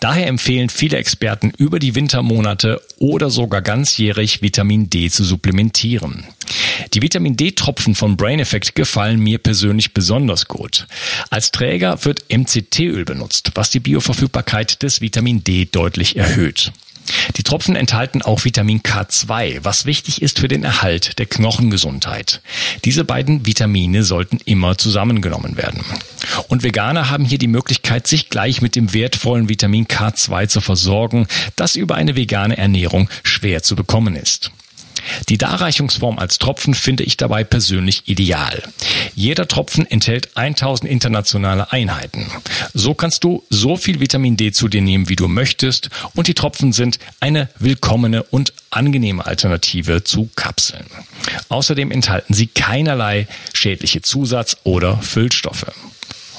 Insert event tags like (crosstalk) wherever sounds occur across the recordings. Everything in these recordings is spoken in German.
Daher empfehlen viele Experten über die Wintermonate oder sogar ganzjährig Vitamin D zu supplementieren. Die Vitamin D-Tropfen von Brain Effect gefallen mir persönlich besonders gut. Als Träger wird MCT-Öl benutzt, was die Bioverfügbarkeit des Vitamin D deutlich erhöht. Die Tropfen enthalten auch Vitamin K2, was wichtig ist für den Erhalt der Knochengesundheit. Diese beiden Vitamine sollten immer zusammengenommen werden. Und Veganer haben hier die Möglichkeit, sich gleich mit dem wertvollen Vitamin K2 zu versorgen, das über eine vegane Ernährung schwer zu bekommen ist. Die Darreichungsform als Tropfen finde ich dabei persönlich ideal. Jeder Tropfen enthält 1000 internationale Einheiten. So kannst du so viel Vitamin D zu dir nehmen, wie du möchtest und die Tropfen sind eine willkommene und angenehme Alternative zu Kapseln. Außerdem enthalten sie keinerlei schädliche Zusatz- oder Füllstoffe.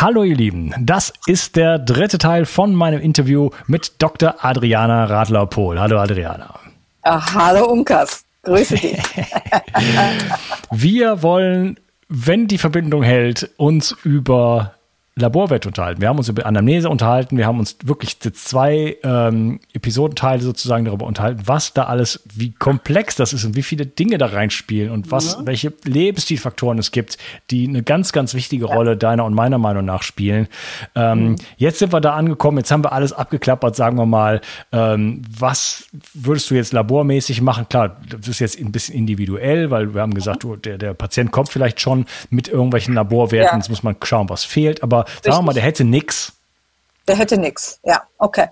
Hallo ihr Lieben, das ist der dritte Teil von meinem Interview mit Dr. Adriana Radler-Pohl. Hallo Adriana. Ach, hallo Unkas, grüße dich. (laughs) Wir wollen, wenn die Verbindung hält, uns über Laborwerte unterhalten. Wir haben uns über Anamnese unterhalten. Wir haben uns wirklich zwei ähm, Episodenteile sozusagen darüber unterhalten, was da alles, wie komplex das ist und wie viele Dinge da reinspielen und was, ja. welche Lebensstilfaktoren es gibt, die eine ganz, ganz wichtige. Rolle deiner und meiner Meinung nach spielen. Ähm, mhm. Jetzt sind wir da angekommen. Jetzt haben wir alles abgeklappert, sagen wir mal. Ähm, was würdest du jetzt labormäßig machen? Klar, das ist jetzt ein bisschen individuell, weil wir haben gesagt, mhm. der, der Patient kommt vielleicht schon mit irgendwelchen Laborwerten. Ja. Jetzt muss man schauen, was fehlt. Aber Sagen wir mal, der hätte nichts. Der hätte nichts, ja, okay.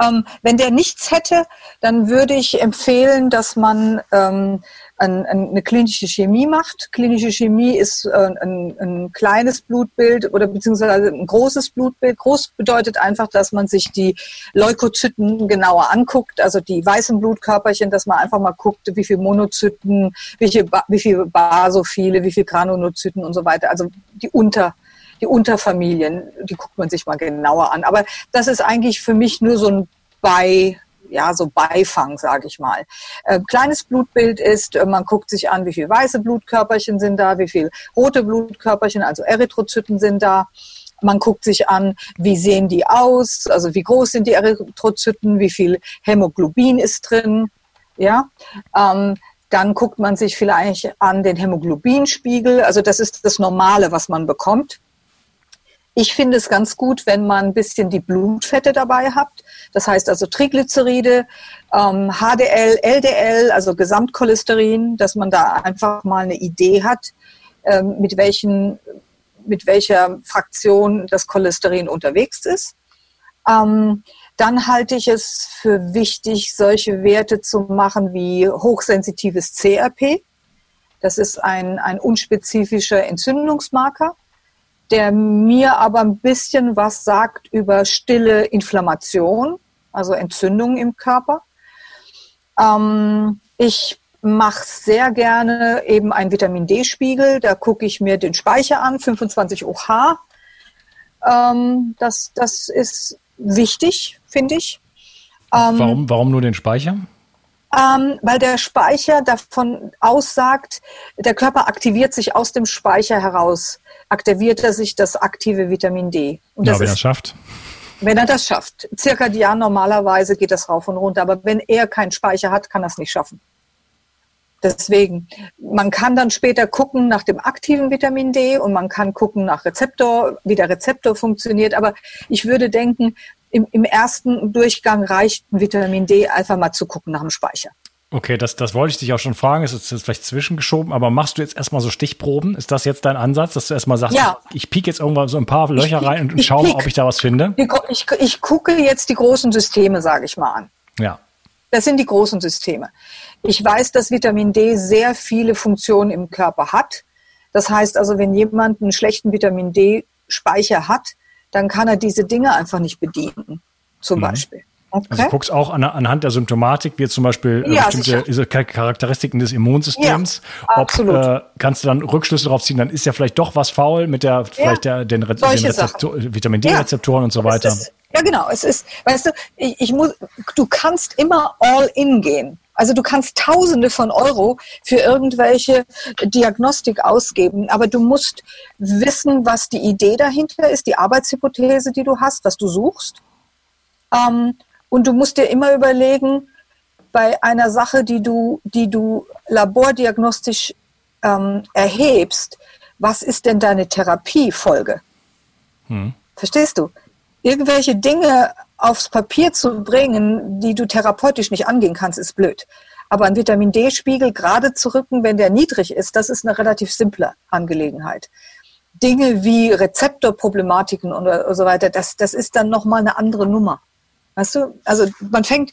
Ähm, wenn der nichts hätte, dann würde ich empfehlen, dass man ähm, ein, eine klinische Chemie macht. Klinische Chemie ist äh, ein, ein, kleines Blutbild oder beziehungsweise ein großes Blutbild. Groß bedeutet einfach, dass man sich die Leukozyten genauer anguckt, also die weißen Blutkörperchen, dass man einfach mal guckt, wie viele Monozyten, wie viele, wie viele Basophile, wie viele Granulozyten und so weiter, also die Unter die Unterfamilien, die guckt man sich mal genauer an. Aber das ist eigentlich für mich nur so ein Bei, ja, so Beifang, sage ich mal. Äh, kleines Blutbild ist, äh, man guckt sich an, wie viele weiße Blutkörperchen sind da, wie viele rote Blutkörperchen, also Erythrozyten sind da. Man guckt sich an, wie sehen die aus, also wie groß sind die Erythrozyten, wie viel Hämoglobin ist drin. Ja, ähm, dann guckt man sich vielleicht an den Hämoglobinspiegel. Also das ist das Normale, was man bekommt. Ich finde es ganz gut, wenn man ein bisschen die Blutfette dabei hat. Das heißt also Triglyceride, ähm, HDL, LDL, also Gesamtcholesterin, dass man da einfach mal eine Idee hat, ähm, mit, welchen, mit welcher Fraktion das Cholesterin unterwegs ist. Ähm, dann halte ich es für wichtig, solche Werte zu machen wie hochsensitives CRP. Das ist ein, ein unspezifischer Entzündungsmarker der mir aber ein bisschen was sagt über stille Inflammation, also Entzündungen im Körper. Ähm, ich mache sehr gerne eben einen Vitamin D-Spiegel. Da gucke ich mir den Speicher an, 25 OH. Ähm, das, das ist wichtig, finde ich. Ähm, warum, warum nur den Speicher? Ähm, weil der Speicher davon aussagt, der Körper aktiviert sich aus dem Speicher heraus, aktiviert er sich das aktive Vitamin D. Und ja, wenn er schafft. Wenn er das schafft. Zirkadian normalerweise geht das rauf und runter, aber wenn er keinen Speicher hat, kann er es nicht schaffen. Deswegen, man kann dann später gucken nach dem aktiven Vitamin D und man kann gucken nach Rezeptor, wie der Rezeptor funktioniert. Aber ich würde denken, im, im ersten Durchgang reicht ein Vitamin D einfach mal zu gucken nach dem Speicher. Okay, das, das wollte ich dich auch schon fragen. Ist jetzt vielleicht zwischengeschoben, aber machst du jetzt erstmal so Stichproben? Ist das jetzt dein Ansatz, dass du erstmal sagst, ja. ich, ich piek jetzt irgendwann so ein paar Löcher ich, rein und, und schaue mal, ob ich da was finde? Ich, ich gucke jetzt die großen Systeme, sage ich mal an. Ja. Das sind die großen Systeme. Ich weiß, dass Vitamin D sehr viele Funktionen im Körper hat. Das heißt also, wenn jemand einen schlechten Vitamin D-Speicher hat, dann kann er diese Dinge einfach nicht bedienen, zum mhm. Beispiel. Okay. Also du guckst auch an, anhand der Symptomatik, wie zum Beispiel äh, ja, bestimmte sicher. Charakteristiken des Immunsystems. Ja, ob äh, kannst du dann Rückschlüsse darauf ziehen, dann ist ja vielleicht doch was faul mit der vielleicht der, den, den Rezeptor, Vitamin D-Rezeptoren und so weiter. Ist, ja, genau. Es ist, weißt du, ich, ich muss, du kannst immer all in gehen. Also du kannst Tausende von Euro für irgendwelche Diagnostik ausgeben, aber du musst wissen, was die Idee dahinter ist, die Arbeitshypothese, die du hast, was du suchst. Ähm, und du musst dir immer überlegen, bei einer Sache, die du, die du labordiagnostisch ähm, erhebst, was ist denn deine Therapiefolge? Hm. Verstehst du? Irgendwelche Dinge aufs Papier zu bringen, die du therapeutisch nicht angehen kannst, ist blöd. Aber ein Vitamin D-Spiegel gerade zu rücken, wenn der niedrig ist, das ist eine relativ simple Angelegenheit. Dinge wie Rezeptorproblematiken und so weiter, das, das ist dann nochmal eine andere Nummer. Weißt du? Also man fängt,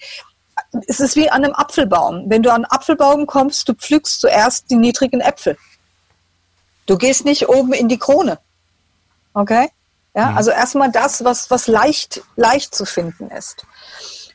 es ist wie an einem Apfelbaum. Wenn du an einen Apfelbaum kommst, du pflückst zuerst die niedrigen Äpfel. Du gehst nicht oben in die Krone. Okay? Ja, mhm. also erstmal das, was, was leicht, leicht zu finden ist.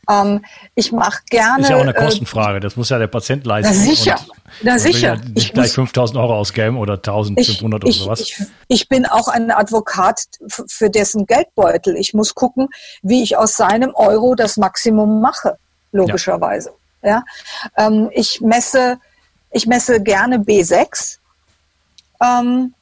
Ähm, ich mache gerne. Ist ja auch eine äh, Kostenfrage. Das muss ja der Patient leisten. Na sicher. Na sicher. Ja nicht ich gleich 5000 Euro ausgeben oder 1500 ich, oder sowas. Ich, ich, bin auch ein Advokat für dessen Geldbeutel. Ich muss gucken, wie ich aus seinem Euro das Maximum mache, logischerweise. Ja. ja? Ähm, ich messe, ich messe gerne B6. Ähm,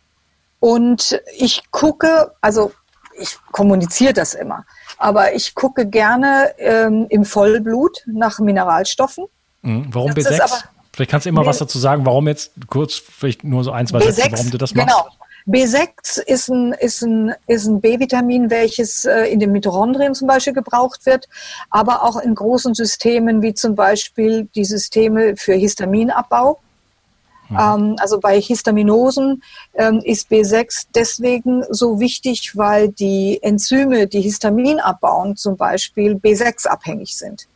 und ich gucke, also ich kommuniziere das immer, aber ich gucke gerne ähm, im Vollblut nach Mineralstoffen. Mhm. Warum das B6? Vielleicht kannst du immer was dazu sagen, warum jetzt kurz, vielleicht nur so ein, zwei B6, Sätze, warum du das machst. Genau. B6 ist ein, ist ein, ist ein B-Vitamin, welches äh, in den Mitochondrien zum Beispiel gebraucht wird, aber auch in großen Systemen wie zum Beispiel die Systeme für Histaminabbau. Mhm. also bei Histaminosen ähm, ist B6 deswegen so wichtig, weil die Enzyme, die Histamin abbauen, zum Beispiel B6 abhängig sind.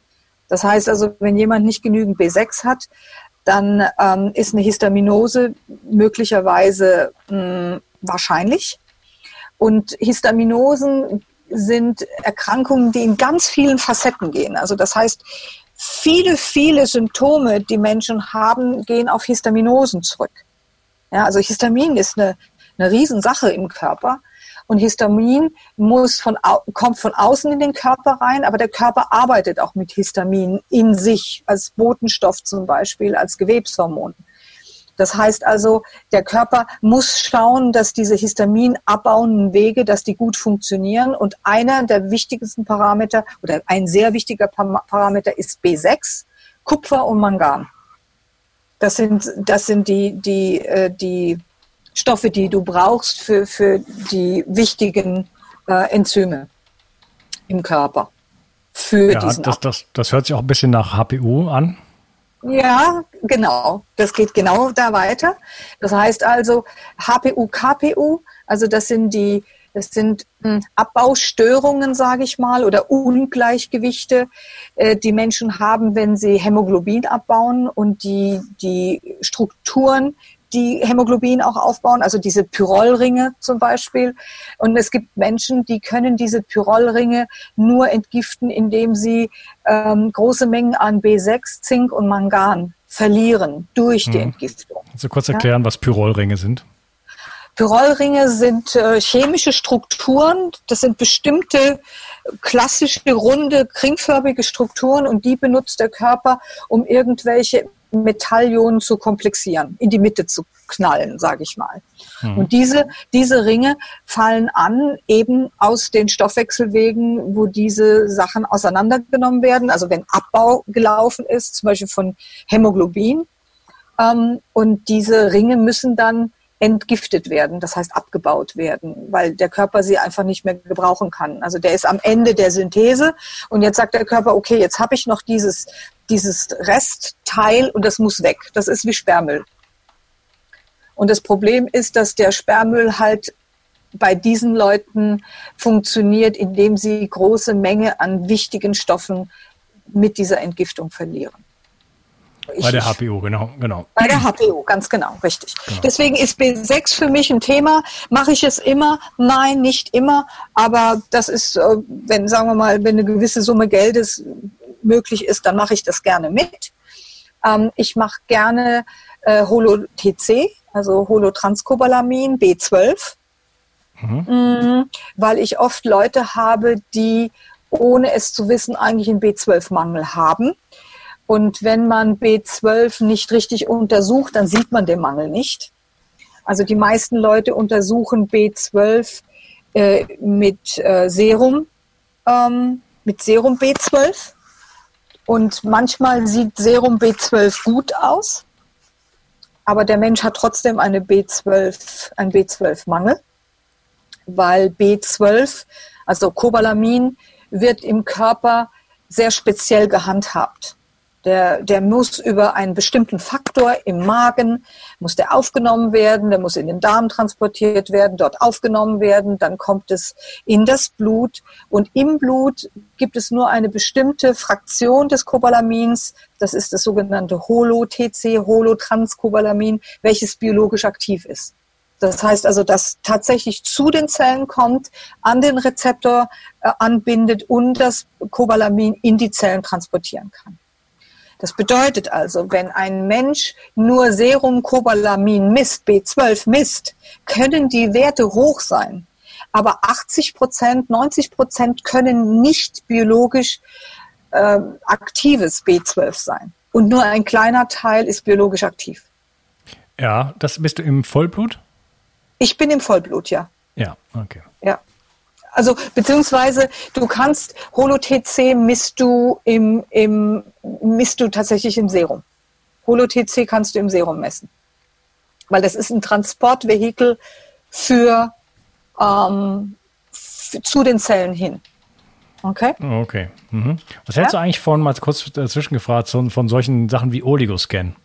Das heißt also, wenn jemand nicht genügend B6 hat, dann ähm, ist eine Histaminose möglicherweise mh, wahrscheinlich. Und Histaminosen sind Erkrankungen, die in ganz vielen Facetten gehen. Also das heißt, viele, viele Symptome, die Menschen haben, gehen auf Histaminosen zurück. Ja, also Histamin ist eine, eine Riesensache im Körper. Und Histamin muss von, kommt von außen in den Körper rein, aber der Körper arbeitet auch mit Histamin in sich, als Botenstoff zum Beispiel, als Gewebshormon. Das heißt also, der Körper muss schauen, dass diese Histamin abbauenden Wege, dass die gut funktionieren. Und einer der wichtigsten Parameter oder ein sehr wichtiger Parameter ist B6, Kupfer und Mangan. Das sind, das sind die, die, äh, die Stoffe, die du brauchst für, für die wichtigen äh, Enzyme im Körper. Für ja, diesen das, das, das hört sich auch ein bisschen nach HPU an. Ja, genau. Das geht genau da weiter. Das heißt also HPU, KPU, also das sind die, das sind hm, Abbaustörungen, sage ich mal, oder Ungleichgewichte, äh, die Menschen haben, wenn sie Hämoglobin abbauen und die, die Strukturen die Hämoglobin auch aufbauen, also diese Pyrolringe zum Beispiel. Und es gibt Menschen, die können diese Pyrolringe nur entgiften, indem sie ähm, große Mengen an B6, Zink und Mangan verlieren durch die mhm. Entgiftung. Kannst du kurz erklären, ja? was Pyrolringe sind? Pyrolringe sind äh, chemische Strukturen, das sind bestimmte klassische, runde, kringförmige Strukturen und die benutzt der Körper, um irgendwelche Metallionen zu komplexieren, in die Mitte zu knallen, sage ich mal. Mhm. Und diese, diese Ringe fallen an, eben aus den Stoffwechselwegen, wo diese Sachen auseinandergenommen werden. Also wenn Abbau gelaufen ist, zum Beispiel von Hämoglobin. Ähm, und diese Ringe müssen dann entgiftet werden, das heißt abgebaut werden, weil der Körper sie einfach nicht mehr gebrauchen kann. Also der ist am Ende der Synthese und jetzt sagt der Körper, okay, jetzt habe ich noch dieses, dieses Restteil und das muss weg. Das ist wie Sperrmüll. Und das Problem ist, dass der Sperrmüll halt bei diesen Leuten funktioniert, indem sie große Menge an wichtigen Stoffen mit dieser Entgiftung verlieren. Bei der HPO, genau, genau. Bei der HPO, ganz genau, richtig. Genau. Deswegen ist B6 für mich ein Thema. Mache ich es immer? Nein, nicht immer. Aber das ist, wenn, sagen wir mal, wenn eine gewisse Summe Geldes möglich ist, dann mache ich das gerne mit. Ähm, ich mache gerne äh, Holo-TC, also Holotranscobalamin B12, mhm. Mhm, weil ich oft Leute habe, die ohne es zu wissen eigentlich einen B12-Mangel haben. Und wenn man B12 nicht richtig untersucht, dann sieht man den Mangel nicht. Also die meisten Leute untersuchen B12 äh, mit äh, Serum, ähm, mit Serum B12. Und manchmal sieht Serum B12 gut aus, aber der Mensch hat trotzdem eine B12, einen B12-Mangel, weil B12, also Cobalamin, wird im Körper sehr speziell gehandhabt. Der, der muss über einen bestimmten Faktor im Magen, muss der aufgenommen werden, der muss in den Darm transportiert werden, dort aufgenommen werden, dann kommt es in das Blut und im Blut gibt es nur eine bestimmte Fraktion des Cobalamins, das ist das sogenannte Holo-TC, Holotranscobalamin, welches biologisch aktiv ist. Das heißt also, dass tatsächlich zu den Zellen kommt, an den Rezeptor äh, anbindet und das Cobalamin in die Zellen transportieren kann. Das bedeutet also, wenn ein Mensch nur Serum Cobalamin misst, B12 misst, können die Werte hoch sein. Aber 80 Prozent, 90 Prozent können nicht biologisch äh, aktives B12 sein. Und nur ein kleiner Teil ist biologisch aktiv. Ja, das bist du im Vollblut? Ich bin im Vollblut, ja. Ja, okay. Ja. Also beziehungsweise du kannst Holo-TC misst du im, im misst du tatsächlich im Serum. Holo-TC kannst du im Serum messen. Weil das ist ein Transportvehikel für, ähm, zu den Zellen hin. Okay? Okay. Mhm. Was hältst ja? du eigentlich von, mal kurz dazwischen gefragt, von solchen Sachen wie Oligoscan?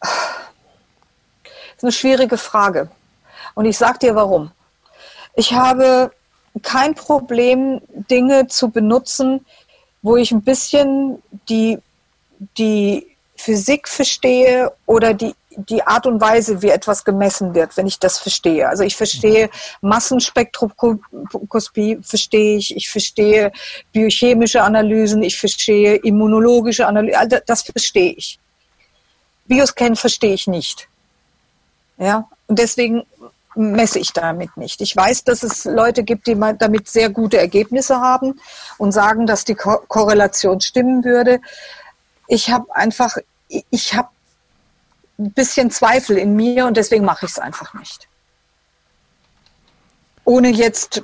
Das ist eine schwierige Frage. Und ich sage dir warum. Ich habe kein Problem, Dinge zu benutzen, wo ich ein bisschen die, die Physik verstehe oder die, die Art und Weise, wie etwas gemessen wird, wenn ich das verstehe. Also ich verstehe Massenspektroskopie, verstehe ich, ich verstehe biochemische Analysen, ich verstehe immunologische Analysen, das verstehe ich. Bioscan verstehe ich nicht. Ja, und deswegen messe ich damit nicht. Ich weiß, dass es Leute gibt, die damit sehr gute Ergebnisse haben und sagen, dass die Ko Korrelation stimmen würde. Ich habe einfach, ich habe ein bisschen Zweifel in mir und deswegen mache ich es einfach nicht. Ohne jetzt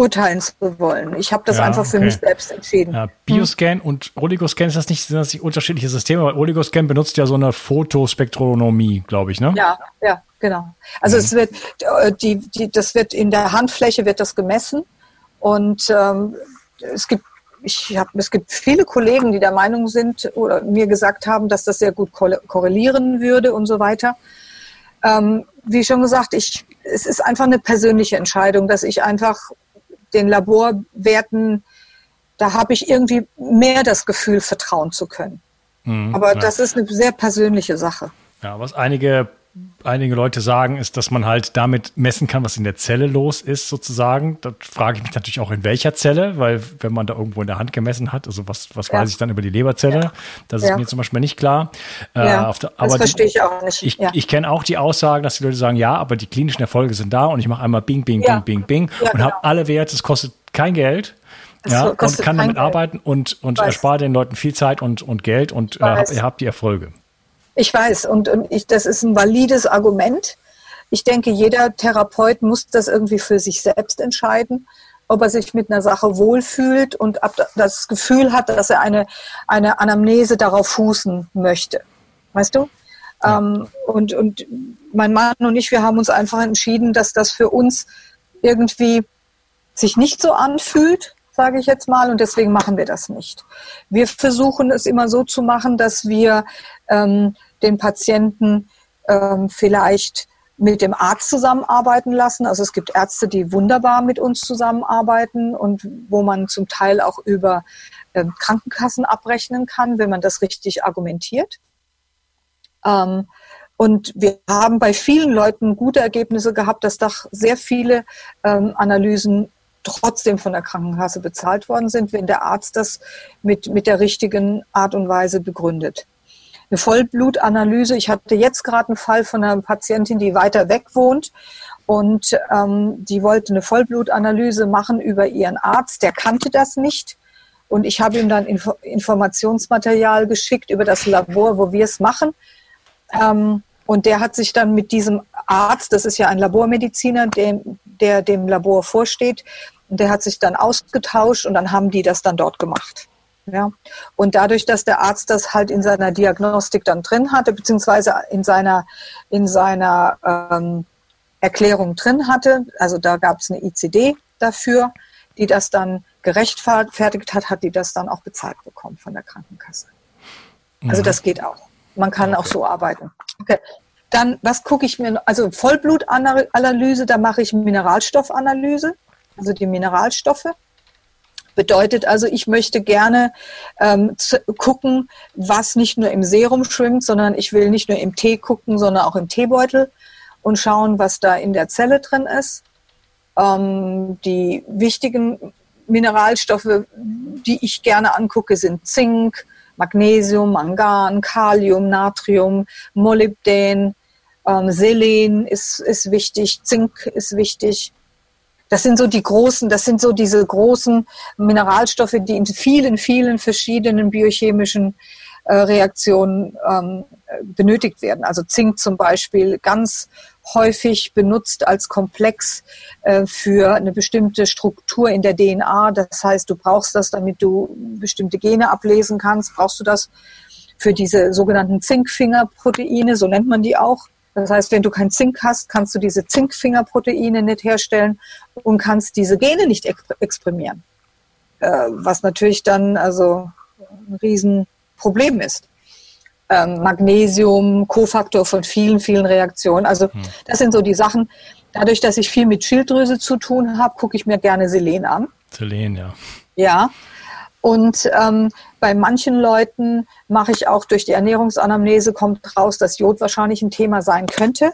urteilen zu wollen. Ich habe das ja, einfach für okay. mich selbst entschieden. Ja, Bioscan hm. und Oligoscan ist das nicht, sind das nicht unterschiedliche Systeme, weil Oligoscan benutzt ja so eine Fotospektronomie, glaube ich, ne? Ja, ja, genau. Also mhm. es wird äh, die, die, das wird in der Handfläche wird das gemessen und ähm, es gibt ich hab, es gibt viele Kollegen, die der Meinung sind oder mir gesagt haben, dass das sehr gut korrelieren würde und so weiter. Ähm, wie schon gesagt, ich, es ist einfach eine persönliche Entscheidung, dass ich einfach den Laborwerten, da habe ich irgendwie mehr das Gefühl, vertrauen zu können. Mhm, Aber ja. das ist eine sehr persönliche Sache. Ja, was einige einige Leute sagen, ist, dass man halt damit messen kann, was in der Zelle los ist, sozusagen. Da frage ich mich natürlich auch, in welcher Zelle, weil wenn man da irgendwo in der Hand gemessen hat, also was, was ja. weiß ich dann über die Leberzelle, ja. das ist ja. mir zum Beispiel nicht klar. Äh, ja, der, aber das verstehe ich auch nicht. Ich, ich kenne auch die Aussagen, dass die Leute sagen, ja, aber die klinischen Erfolge sind da und ich mache einmal Bing, Bing, Bing, Bing, Bing und genau. habe alle Werte, es kostet kein Geld. Das ja, und kann damit Geld. arbeiten und, und erspare den Leuten viel Zeit und, und Geld und äh, ihr habt die Erfolge. Ich weiß und, und ich, das ist ein valides Argument. Ich denke, jeder Therapeut muss das irgendwie für sich selbst entscheiden, ob er sich mit einer Sache wohlfühlt und das Gefühl hat, dass er eine, eine Anamnese darauf fußen möchte. Weißt du? Ja. Ähm, und, und mein Mann und ich, wir haben uns einfach entschieden, dass das für uns irgendwie sich nicht so anfühlt, sage ich jetzt mal, und deswegen machen wir das nicht. Wir versuchen es immer so zu machen, dass wir ähm, den Patienten ähm, vielleicht mit dem Arzt zusammenarbeiten lassen. Also es gibt Ärzte, die wunderbar mit uns zusammenarbeiten und wo man zum Teil auch über ähm, Krankenkassen abrechnen kann, wenn man das richtig argumentiert. Ähm, und wir haben bei vielen Leuten gute Ergebnisse gehabt, dass doch sehr viele ähm, Analysen trotzdem von der Krankenkasse bezahlt worden sind, wenn der Arzt das mit, mit der richtigen Art und Weise begründet. Eine Vollblutanalyse, ich hatte jetzt gerade einen Fall von einer Patientin, die weiter weg wohnt und ähm, die wollte eine Vollblutanalyse machen über ihren Arzt, der kannte das nicht. Und ich habe ihm dann Info Informationsmaterial geschickt über das Labor, wo wir es machen. Ähm, und der hat sich dann mit diesem Arzt, das ist ja ein Labormediziner, dem, der dem Labor vorsteht, und der hat sich dann ausgetauscht und dann haben die das dann dort gemacht. Ja. Und dadurch, dass der Arzt das halt in seiner Diagnostik dann drin hatte, beziehungsweise in seiner, in seiner ähm, Erklärung drin hatte, also da gab es eine ICD dafür, die das dann gerechtfertigt hat, hat die das dann auch bezahlt bekommen von der Krankenkasse. Also mhm. das geht auch. Man kann okay. auch so arbeiten. Okay. Dann, was gucke ich mir, also Vollblutanalyse, da mache ich Mineralstoffanalyse, also die Mineralstoffe. Bedeutet also, ich möchte gerne ähm, gucken, was nicht nur im Serum schwimmt, sondern ich will nicht nur im Tee gucken, sondern auch im Teebeutel und schauen, was da in der Zelle drin ist. Ähm, die wichtigen Mineralstoffe, die ich gerne angucke, sind Zink, Magnesium, Mangan, Kalium, Natrium, Molybdän, ähm, Selen ist, ist wichtig, Zink ist wichtig. Das sind so die großen, das sind so diese großen Mineralstoffe, die in vielen, vielen verschiedenen biochemischen äh, Reaktionen ähm, benötigt werden. Also Zink zum Beispiel ganz häufig benutzt als Komplex äh, für eine bestimmte Struktur in der DNA. Das heißt, du brauchst das, damit du bestimmte Gene ablesen kannst, brauchst du das für diese sogenannten Zinkfingerproteine, so nennt man die auch. Das heißt, wenn du kein Zink hast, kannst du diese Zinkfingerproteine nicht herstellen und kannst diese Gene nicht exprimieren. Äh, was natürlich dann also ein Riesenproblem ist. Ähm, Magnesium, Kofaktor von vielen, vielen Reaktionen. Also hm. das sind so die Sachen. Dadurch, dass ich viel mit Schilddrüse zu tun habe, gucke ich mir gerne Selen an. Selen, ja. Ja. Und ähm, bei manchen Leuten mache ich auch durch die Ernährungsanamnese, kommt raus, dass Jod wahrscheinlich ein Thema sein könnte.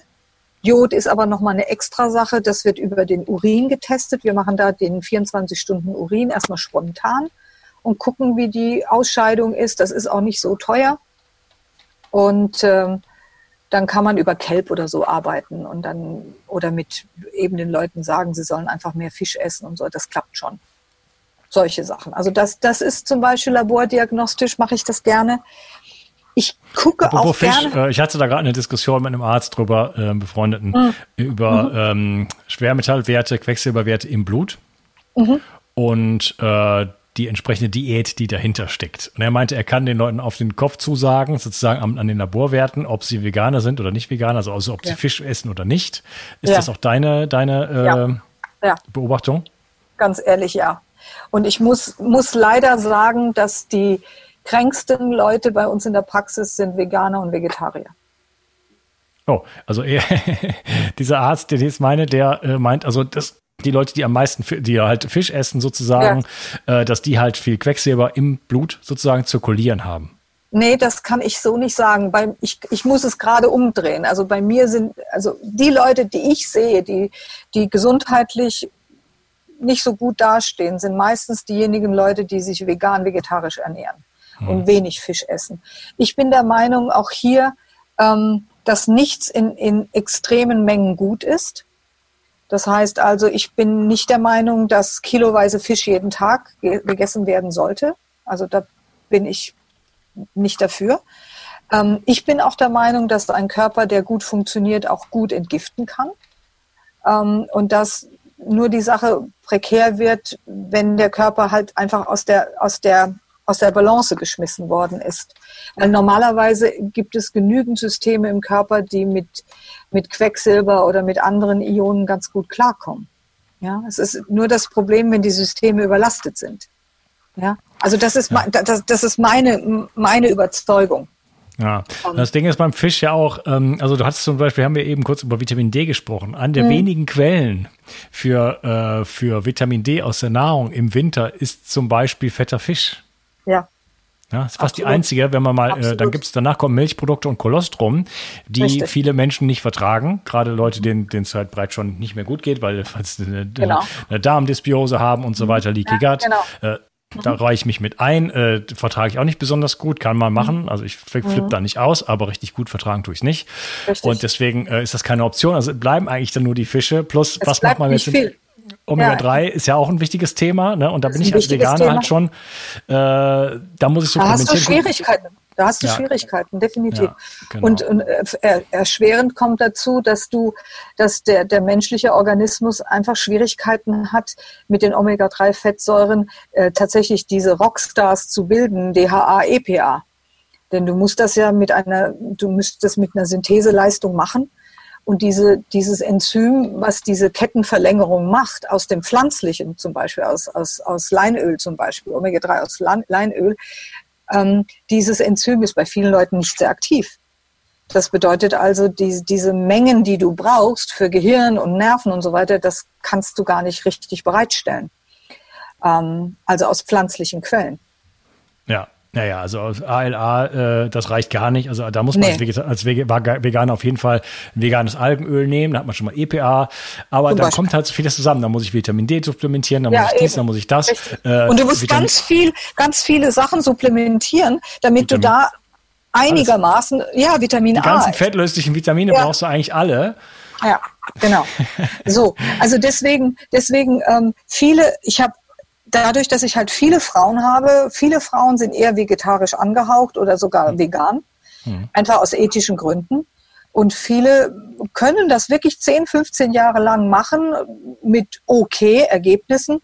Jod ist aber nochmal eine extra Sache. Das wird über den Urin getestet. Wir machen da den 24 Stunden Urin erstmal spontan und gucken, wie die Ausscheidung ist. Das ist auch nicht so teuer. Und ähm, dann kann man über Kelp oder so arbeiten und dann oder mit eben den Leuten sagen, sie sollen einfach mehr Fisch essen und so. Das klappt schon solche Sachen. Also das, das ist zum Beispiel labordiagnostisch, mache ich das gerne. Ich gucke Apropos auch Fisch, gerne. Äh, ich hatte da gerade eine Diskussion mit einem Arzt drüber, äh, befreundeten, mhm. über mhm. Ähm, Schwermetallwerte, Quecksilberwerte im Blut mhm. und äh, die entsprechende Diät, die dahinter steckt. Und er meinte, er kann den Leuten auf den Kopf zusagen, sozusagen an, an den Laborwerten, ob sie Veganer sind oder nicht Veganer, also, also ob ja. sie Fisch essen oder nicht. Ist ja. das auch deine, deine äh, ja. Beobachtung? Ganz ehrlich, ja. Und ich muss, muss leider sagen, dass die kränksten Leute bei uns in der Praxis sind Veganer und Vegetarier. Oh, also er, (laughs) dieser Arzt, den ich jetzt meine, der äh, meint, also das, die Leute, die am meisten, die halt Fisch essen sozusagen, ja. äh, dass die halt viel Quecksilber im Blut sozusagen zirkulieren haben. Nee, das kann ich so nicht sagen. Bei, ich, ich muss es gerade umdrehen. Also bei mir sind, also die Leute, die ich sehe, die, die gesundheitlich nicht so gut dastehen, sind meistens diejenigen Leute, die sich vegan, vegetarisch ernähren hm. und wenig Fisch essen. Ich bin der Meinung, auch hier, ähm, dass nichts in, in extremen Mengen gut ist. Das heißt also, ich bin nicht der Meinung, dass kiloweise Fisch jeden Tag gegessen werden sollte. Also da bin ich nicht dafür. Ähm, ich bin auch der Meinung, dass ein Körper, der gut funktioniert, auch gut entgiften kann. Ähm, und dass nur die Sache prekär wird, wenn der Körper halt einfach aus der, aus der, aus der Balance geschmissen worden ist. Weil normalerweise gibt es genügend Systeme im Körper, die mit, mit Quecksilber oder mit anderen Ionen ganz gut klarkommen. Ja, es ist nur das Problem, wenn die Systeme überlastet sind. Ja, also das ist, das, das ist meine, meine Überzeugung. Ja, das Ding ist beim Fisch ja auch, ähm, also du hast zum Beispiel, haben wir eben kurz über Vitamin D gesprochen. An der mhm. wenigen Quellen für, äh, für Vitamin D aus der Nahrung im Winter ist zum Beispiel fetter Fisch. Ja. Ja, ist fast Absolut. die einzige, wenn man mal, äh, dann gibt's danach kommen Milchprodukte und Kolostrum, die Richtig. viele Menschen nicht vertragen. Gerade Leute, denen es halt bereits schon nicht mehr gut geht, weil falls eine, genau. eine Darmdysbiose haben und so mhm. weiter, Leaky ja, Gut. Genau. Äh, da reiche ich mich mit ein. Äh, vertrage ich auch nicht besonders gut, kann man machen. Mhm. Also ich flippe mhm. da nicht aus, aber richtig gut vertragen tue ich es nicht. Richtig. Und deswegen äh, ist das keine Option. Also bleiben eigentlich dann nur die Fische. Plus, es was macht man mit dem Omega-3 ja. ist ja auch ein wichtiges Thema, ne? Und da bin ich als Veganer Thema. halt schon, äh, da muss ich so Da hast du Schwierigkeiten. Da hast du ja. Schwierigkeiten, definitiv. Ja, genau. Und, und äh, erschwerend kommt dazu, dass du, dass der, der menschliche Organismus einfach Schwierigkeiten hat, mit den Omega-3-Fettsäuren äh, tatsächlich diese Rockstars zu bilden, DHA, EPA. Denn du musst das ja mit einer, du das mit einer Syntheseleistung machen. Und diese, dieses Enzym, was diese Kettenverlängerung macht, aus dem Pflanzlichen zum Beispiel, aus, aus, aus Leinöl zum Beispiel, Omega-3 aus Leinöl, ähm, dieses Enzym ist bei vielen Leuten nicht sehr aktiv. Das bedeutet also, die, diese Mengen, die du brauchst für Gehirn und Nerven und so weiter, das kannst du gar nicht richtig bereitstellen. Ähm, also aus pflanzlichen Quellen. Ja, naja, also ALA, äh, das reicht gar nicht. Also da muss man nee. als, Veganer auf jeden Fall ein veganes Algenöl nehmen. Da hat man schon mal EPA. Aber da kommt halt so vieles zusammen. Da muss ich Vitamin D supplementieren, da ja, muss ich dies, da muss ich das. Äh, Und du musst Vitamin ganz viel, ganz viele Sachen supplementieren, damit Vitamin du da einigermaßen, alles. ja, Vitamin Die A. Die ganzen fettlöslichen Vitamine ja. brauchst du eigentlich alle. Ja, genau. (laughs) so, also deswegen, deswegen ähm, viele, ich habe dadurch, dass ich halt viele Frauen habe, viele Frauen sind eher vegetarisch angehaucht oder sogar mhm. vegan, mhm. einfach aus ethischen Gründen. Und viele können das wirklich 10, 15 Jahre lang machen mit okay Ergebnissen.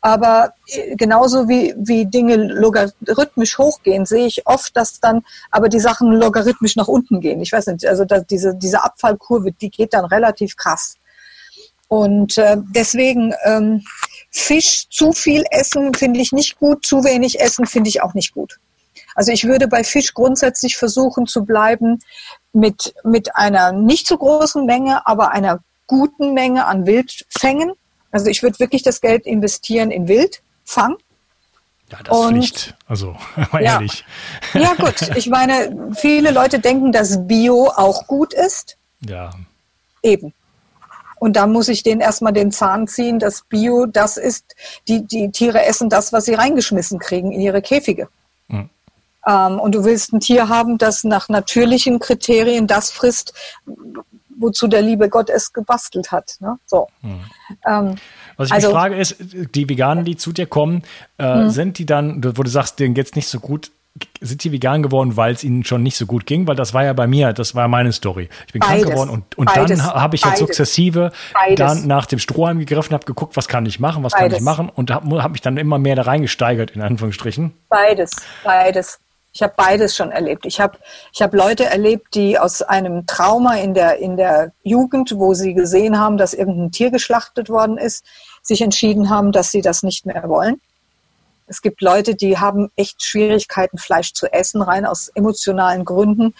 Aber äh, genauso wie, wie Dinge logarithmisch hochgehen, sehe ich oft, dass dann aber die Sachen logarithmisch nach unten gehen. Ich weiß nicht, also diese, diese Abfallkurve, die geht dann relativ krass. Und äh, deswegen ähm, Fisch zu viel essen finde ich nicht gut, zu wenig essen finde ich auch nicht gut. Also ich würde bei Fisch grundsätzlich versuchen zu bleiben mit, mit einer nicht zu großen Menge, aber einer guten Menge an Wildfängen. Also ich würde wirklich das Geld investieren in Wildfang. Ja, das und, Pflicht. Also, (laughs) mal ja, ehrlich. Ja, gut. Ich meine, viele Leute denken, dass Bio auch gut ist. Ja. Eben. Und da muss ich denen erstmal den Zahn ziehen, dass Bio das ist, die, die Tiere essen das, was sie reingeschmissen kriegen in ihre Käfige. Mhm. Ähm, und du willst ein Tier haben, das nach natürlichen Kriterien das frisst, wozu der liebe Gott es gebastelt hat. Ne? So. Mhm. Ähm, was ich also, mich frage ist, die Veganen, die zu dir kommen, äh, mhm. sind die dann, wo du sagst, denen geht's nicht so gut, sind die vegan geworden, weil es ihnen schon nicht so gut ging? Weil das war ja bei mir, das war meine Story. Ich bin beides, krank geworden und, und beides, dann habe ich jetzt sukzessive beides. dann nach dem Strohhalm gegriffen, habe geguckt, was kann ich machen, was kann ich machen und habe hab mich dann immer mehr da reingesteigert, in Anführungsstrichen. Beides, beides. Ich habe beides schon erlebt. Ich habe ich hab Leute erlebt, die aus einem Trauma in der, in der Jugend, wo sie gesehen haben, dass irgendein Tier geschlachtet worden ist, sich entschieden haben, dass sie das nicht mehr wollen es gibt Leute, die haben echt Schwierigkeiten, Fleisch zu essen, rein aus emotionalen Gründen.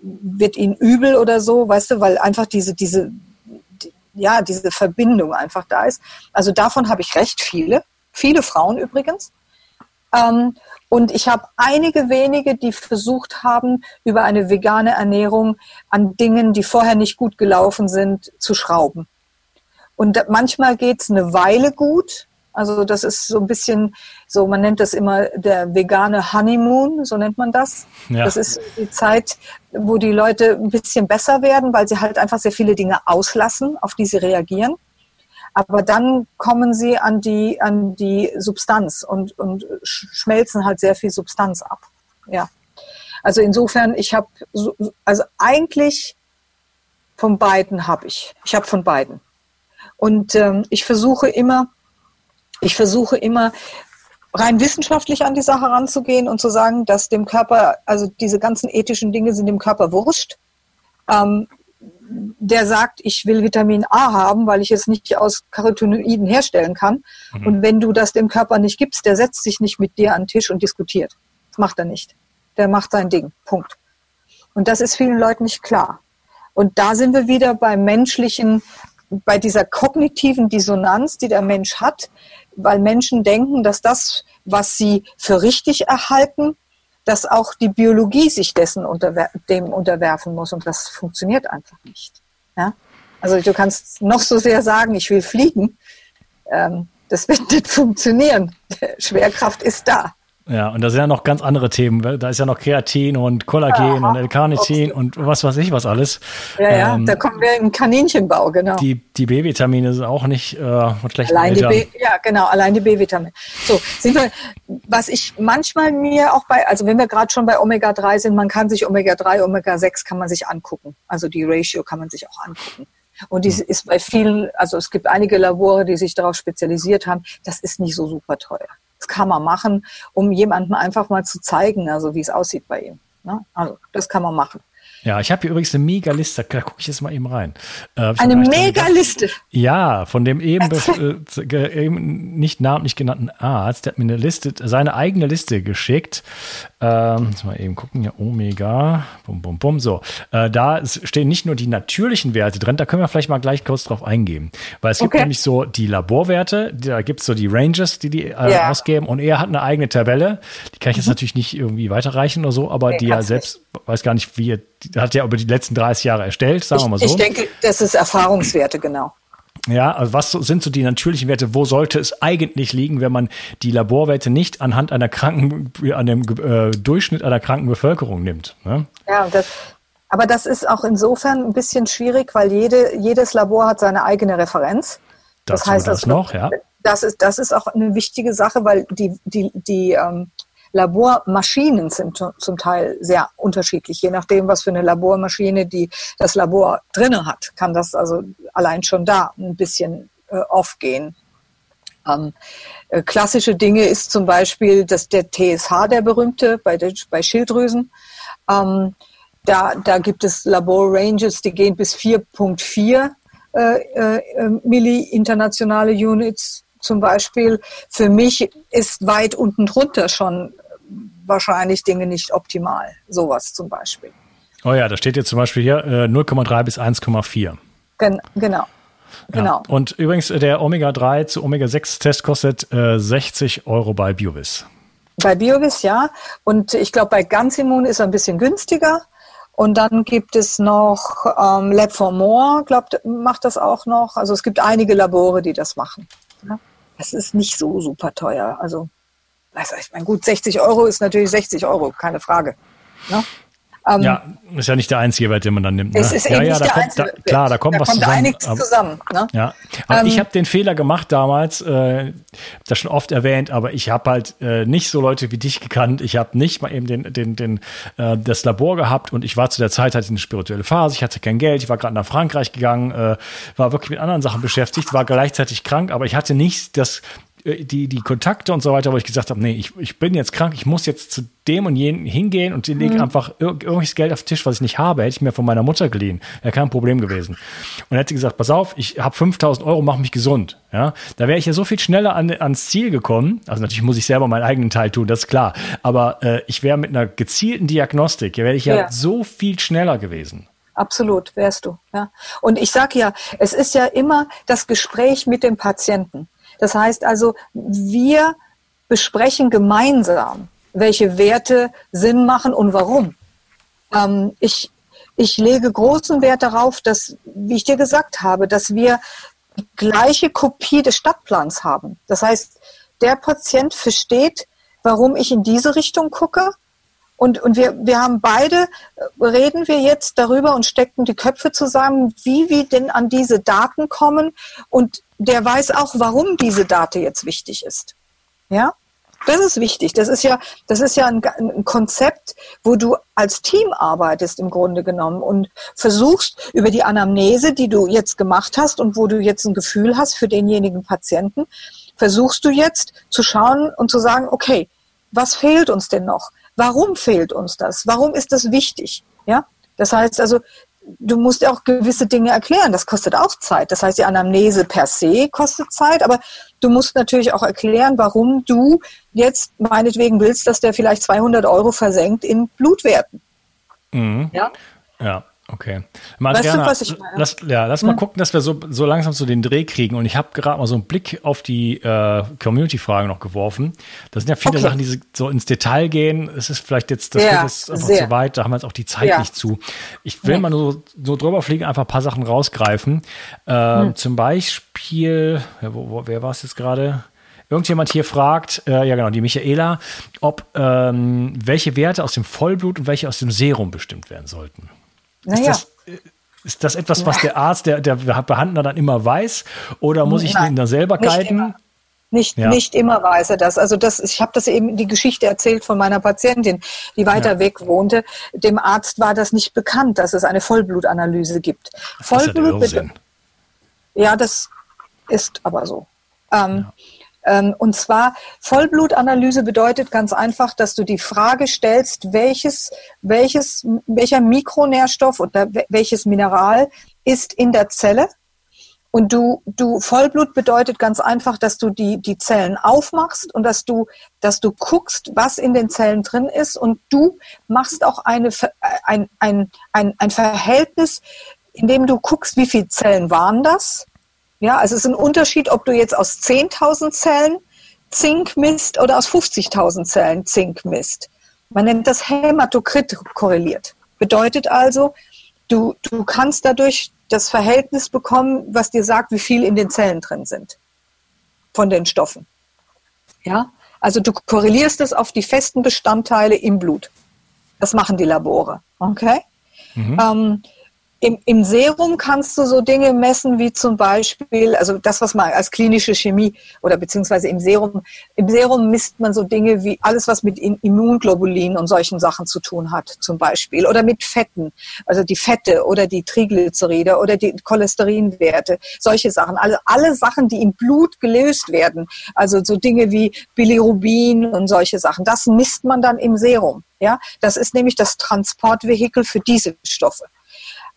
Wird ihnen übel oder so, weißt du, weil einfach diese, diese, ja, diese Verbindung einfach da ist. Also davon habe ich recht viele, viele Frauen übrigens. Ähm, Und ich habe einige wenige, die versucht haben, über eine vegane Ernährung an Dingen, die vorher nicht gut gelaufen sind, zu schrauben. Und manchmal geht's eine Weile gut. Also das ist so ein bisschen, so man nennt das immer der vegane Honeymoon, so nennt man das. Ja. Das ist die Zeit, wo die Leute ein bisschen besser werden, weil sie halt einfach sehr viele Dinge auslassen, auf die sie reagieren. Aber dann kommen sie an die, an die Substanz und, und schmelzen halt sehr viel Substanz ab. Ja. Also insofern, ich habe, also eigentlich von beiden habe ich. Ich habe von beiden. Und ähm, ich versuche immer, ich versuche immer rein wissenschaftlich an die Sache ranzugehen und zu sagen, dass dem Körper, also diese ganzen ethischen Dinge sind dem Körper wurscht. Ähm, der sagt, ich will Vitamin A haben, weil ich es nicht aus Carotinoiden herstellen kann. Mhm. Und wenn du das dem Körper nicht gibst, der setzt sich nicht mit dir an den Tisch und diskutiert. Das macht er nicht. Der macht sein Ding. Punkt. Und das ist vielen Leuten nicht klar. Und da sind wir wieder beim menschlichen, bei dieser kognitiven Dissonanz, die der Mensch hat, weil Menschen denken, dass das, was sie für richtig erhalten, dass auch die Biologie sich dessen unterwer dem unterwerfen muss und das funktioniert einfach nicht. Ja? Also du kannst noch so sehr sagen, ich will fliegen, ähm, das wird nicht funktionieren. (laughs) Schwerkraft ist da. Ja, und da sind ja noch ganz andere Themen. Da ist ja noch Kreatin und Kollagen Aha, und L-Carnitin und was weiß ich was alles. Ja, ja, ähm, da kommen wir im Kaninchenbau, genau. Die, die B-Vitamine sind auch nicht äh, von schlechten allein die B, Ja, genau, allein die B-Vitamine. So, sind wir, was ich manchmal mir auch bei, also wenn wir gerade schon bei Omega-3 sind, man kann sich Omega-3, Omega-6 kann man sich angucken. Also die Ratio kann man sich auch angucken. Und die hm. ist bei vielen, also es gibt einige Labore, die sich darauf spezialisiert haben, das ist nicht so super teuer. Das kann man machen, um jemandem einfach mal zu zeigen, also wie es aussieht bei ihm. Ne? Also das kann man machen. Ja, ich habe hier übrigens eine Mega-Liste, da gucke ich jetzt mal eben rein. Äh, eine Mega-Liste? Ja, von dem eben, äh, eben nicht namentlich genannten Arzt, der hat mir eine Liste, seine eigene Liste geschickt. Ähm, mal eben gucken, hier Omega, bum, bum, bum, so. Äh, da stehen nicht nur die natürlichen Werte drin, da können wir vielleicht mal gleich kurz drauf eingehen. Weil es gibt okay. nämlich so die Laborwerte, da gibt es so die Ranges, die die äh, ja. ausgeben und er hat eine eigene Tabelle, die kann ich jetzt mhm. natürlich nicht irgendwie weiterreichen oder so, aber nee, die er selbst, nicht. weiß gar nicht, wie er hat ja über die letzten 30 Jahre erstellt, sagen ich, wir mal so. Ich denke, das ist Erfahrungswerte, genau. Ja, also was sind so die natürlichen Werte? Wo sollte es eigentlich liegen, wenn man die Laborwerte nicht anhand einer kranken, an dem äh, Durchschnitt einer kranken Bevölkerung nimmt? Ne? Ja, das, aber das ist auch insofern ein bisschen schwierig, weil jede, jedes Labor hat seine eigene Referenz. Das heißt, das, das noch, ja. Das ist, das ist auch eine wichtige Sache, weil die, die, die ähm, Labormaschinen sind zum Teil sehr unterschiedlich. Je nachdem, was für eine Labormaschine die das Labor drinne hat, kann das also allein schon da ein bisschen äh, off gehen. Ähm, äh, klassische Dinge ist zum Beispiel dass der TSH, der berühmte, bei, der, bei Schilddrüsen. Ähm, da, da gibt es Laborranges, die gehen bis 4.4 äh, äh, Milli internationale Units zum Beispiel. Für mich ist weit unten drunter schon wahrscheinlich Dinge nicht optimal. Sowas zum Beispiel. Oh ja, da steht jetzt zum Beispiel hier äh, 0,3 bis 1,4. Gen genau. Genau. Ja. Und übrigens, äh, der Omega-3 zu Omega-6-Test kostet äh, 60 Euro bei Biovis. Bei Biovis, ja. Und ich glaube, bei Ganzimmun ist er ein bisschen günstiger. Und dann gibt es noch ähm, Lab for More, glaubt, macht das auch noch. Also es gibt einige Labore, die das machen. Ja. Das ist nicht so super teuer. Also also ich meine, gut, 60 Euro ist natürlich 60 Euro, keine Frage. Ne? Ähm, ja, ist ja nicht der einzige Wert, den man dann nimmt. Ne? Es ist ja, eben ja, nicht da kommt, da, klar, da kommt da was kommt zusammen. einiges aber, zusammen. Ne? Ja, aber ähm, ich habe den Fehler gemacht damals, äh, das schon oft erwähnt, aber ich habe halt äh, nicht so Leute wie dich gekannt. Ich habe nicht mal eben den, den, den, äh, das Labor gehabt und ich war zu der Zeit halt in eine spirituelle Phase. Ich hatte kein Geld, ich war gerade nach Frankreich gegangen, äh, war wirklich mit anderen Sachen beschäftigt, war gleichzeitig krank, aber ich hatte nicht das die, die Kontakte und so weiter, wo ich gesagt habe, nee, ich, ich bin jetzt krank, ich muss jetzt zu dem und jenen hingehen und die legen mhm. einfach ir irgendwelches Geld auf den Tisch, was ich nicht habe, hätte ich mir von meiner Mutter geliehen. Wäre kein Problem gewesen. Und hätte gesagt, pass auf, ich habe 5000 Euro, mach mich gesund. Ja, da wäre ich ja so viel schneller an, ans Ziel gekommen. Also natürlich muss ich selber meinen eigenen Teil tun, das ist klar. Aber äh, ich wäre mit einer gezielten Diagnostik, wäre ich ja, ja so viel schneller gewesen. Absolut, wärst du. Ja. Und ich sage ja, es ist ja immer das Gespräch mit dem Patienten. Das heißt also, wir besprechen gemeinsam, welche Werte Sinn machen und warum. Ähm, ich, ich lege großen Wert darauf, dass, wie ich dir gesagt habe, dass wir die gleiche Kopie des Stadtplans haben. Das heißt, der Patient versteht, warum ich in diese Richtung gucke. Und, und wir, wir haben beide, reden wir jetzt darüber und stecken die Köpfe zusammen, wie wir denn an diese Daten kommen. Und der weiß auch, warum diese Date jetzt wichtig ist. Ja? Das ist wichtig. Das ist ja, das ist ja ein, ein, Konzept, wo du als Team arbeitest im Grunde genommen und versuchst über die Anamnese, die du jetzt gemacht hast und wo du jetzt ein Gefühl hast für denjenigen Patienten, versuchst du jetzt zu schauen und zu sagen, okay, was fehlt uns denn noch? Warum fehlt uns das? Warum ist das wichtig? Ja? Das heißt also, du musst auch gewisse Dinge erklären. Das kostet auch Zeit. Das heißt, die Anamnese per se kostet Zeit, aber du musst natürlich auch erklären, warum du jetzt meinetwegen willst, dass der vielleicht 200 Euro versenkt in Blutwerten. Mhm. Ja. Ja. Okay. Mariana, weißt du, was ich meine? Lass, ja, lass hm? mal gucken, dass wir so, so langsam zu den Dreh kriegen. Und ich habe gerade mal so einen Blick auf die äh, Community-Fragen noch geworfen. Das sind ja viele okay. Sachen, die so ins Detail gehen. Es ist vielleicht jetzt, das ja, ist einfach sehr. zu weit, da haben wir jetzt auch die Zeit ja. nicht zu. Ich will nee. mal nur so drüber fliegen, einfach ein paar Sachen rausgreifen. Ähm, hm. Zum Beispiel, ja, wo, wo, wer war es jetzt gerade? Irgendjemand hier fragt, äh, ja genau, die Michaela, ob ähm, welche Werte aus dem Vollblut und welche aus dem Serum bestimmt werden sollten. Naja. Ist das, ist das etwas, was der Arzt, der, der Behandler dann immer weiß? Oder muss ich Nein, ihn da selber guiden? Nicht, ja. nicht immer weiß er das. Also das, ich habe das eben die Geschichte erzählt von meiner Patientin, die weiter ja. weg wohnte. Dem Arzt war das nicht bekannt, dass es eine Vollblutanalyse gibt. Das Vollblut ist ja, ja, das ist aber so. Ähm, ja. Ähm, und zwar Vollblutanalyse bedeutet ganz einfach, dass du die Frage stellst, welches, welches, welcher Mikronährstoff oder welches Mineral ist in der Zelle. Und du, du, Vollblut bedeutet ganz einfach, dass du die, die Zellen aufmachst und dass du, dass du guckst, was in den Zellen drin ist und du machst auch eine, ein, ein, ein, ein Verhältnis, indem du guckst, wie viele Zellen waren das ja, also es ist ein Unterschied, ob du jetzt aus 10.000 Zellen Zink misst oder aus 50.000 Zellen Zink misst. Man nennt das Hämatokrit korreliert. Bedeutet also, du, du kannst dadurch das Verhältnis bekommen, was dir sagt, wie viel in den Zellen drin sind von den Stoffen. Ja, also du korrelierst es auf die festen Bestandteile im Blut. Das machen die Labore. Okay? Mhm. Ähm, im, Im Serum kannst du so Dinge messen wie zum Beispiel, also das, was man als klinische Chemie oder beziehungsweise im Serum, im Serum misst man so Dinge wie alles, was mit Immunglobulin und solchen Sachen zu tun hat, zum Beispiel. Oder mit Fetten, also die Fette oder die Triglyceride oder die Cholesterinwerte, solche Sachen. Also alle Sachen, die im Blut gelöst werden, also so Dinge wie Bilirubin und solche Sachen, das misst man dann im Serum. Ja, das ist nämlich das Transportvehikel für diese Stoffe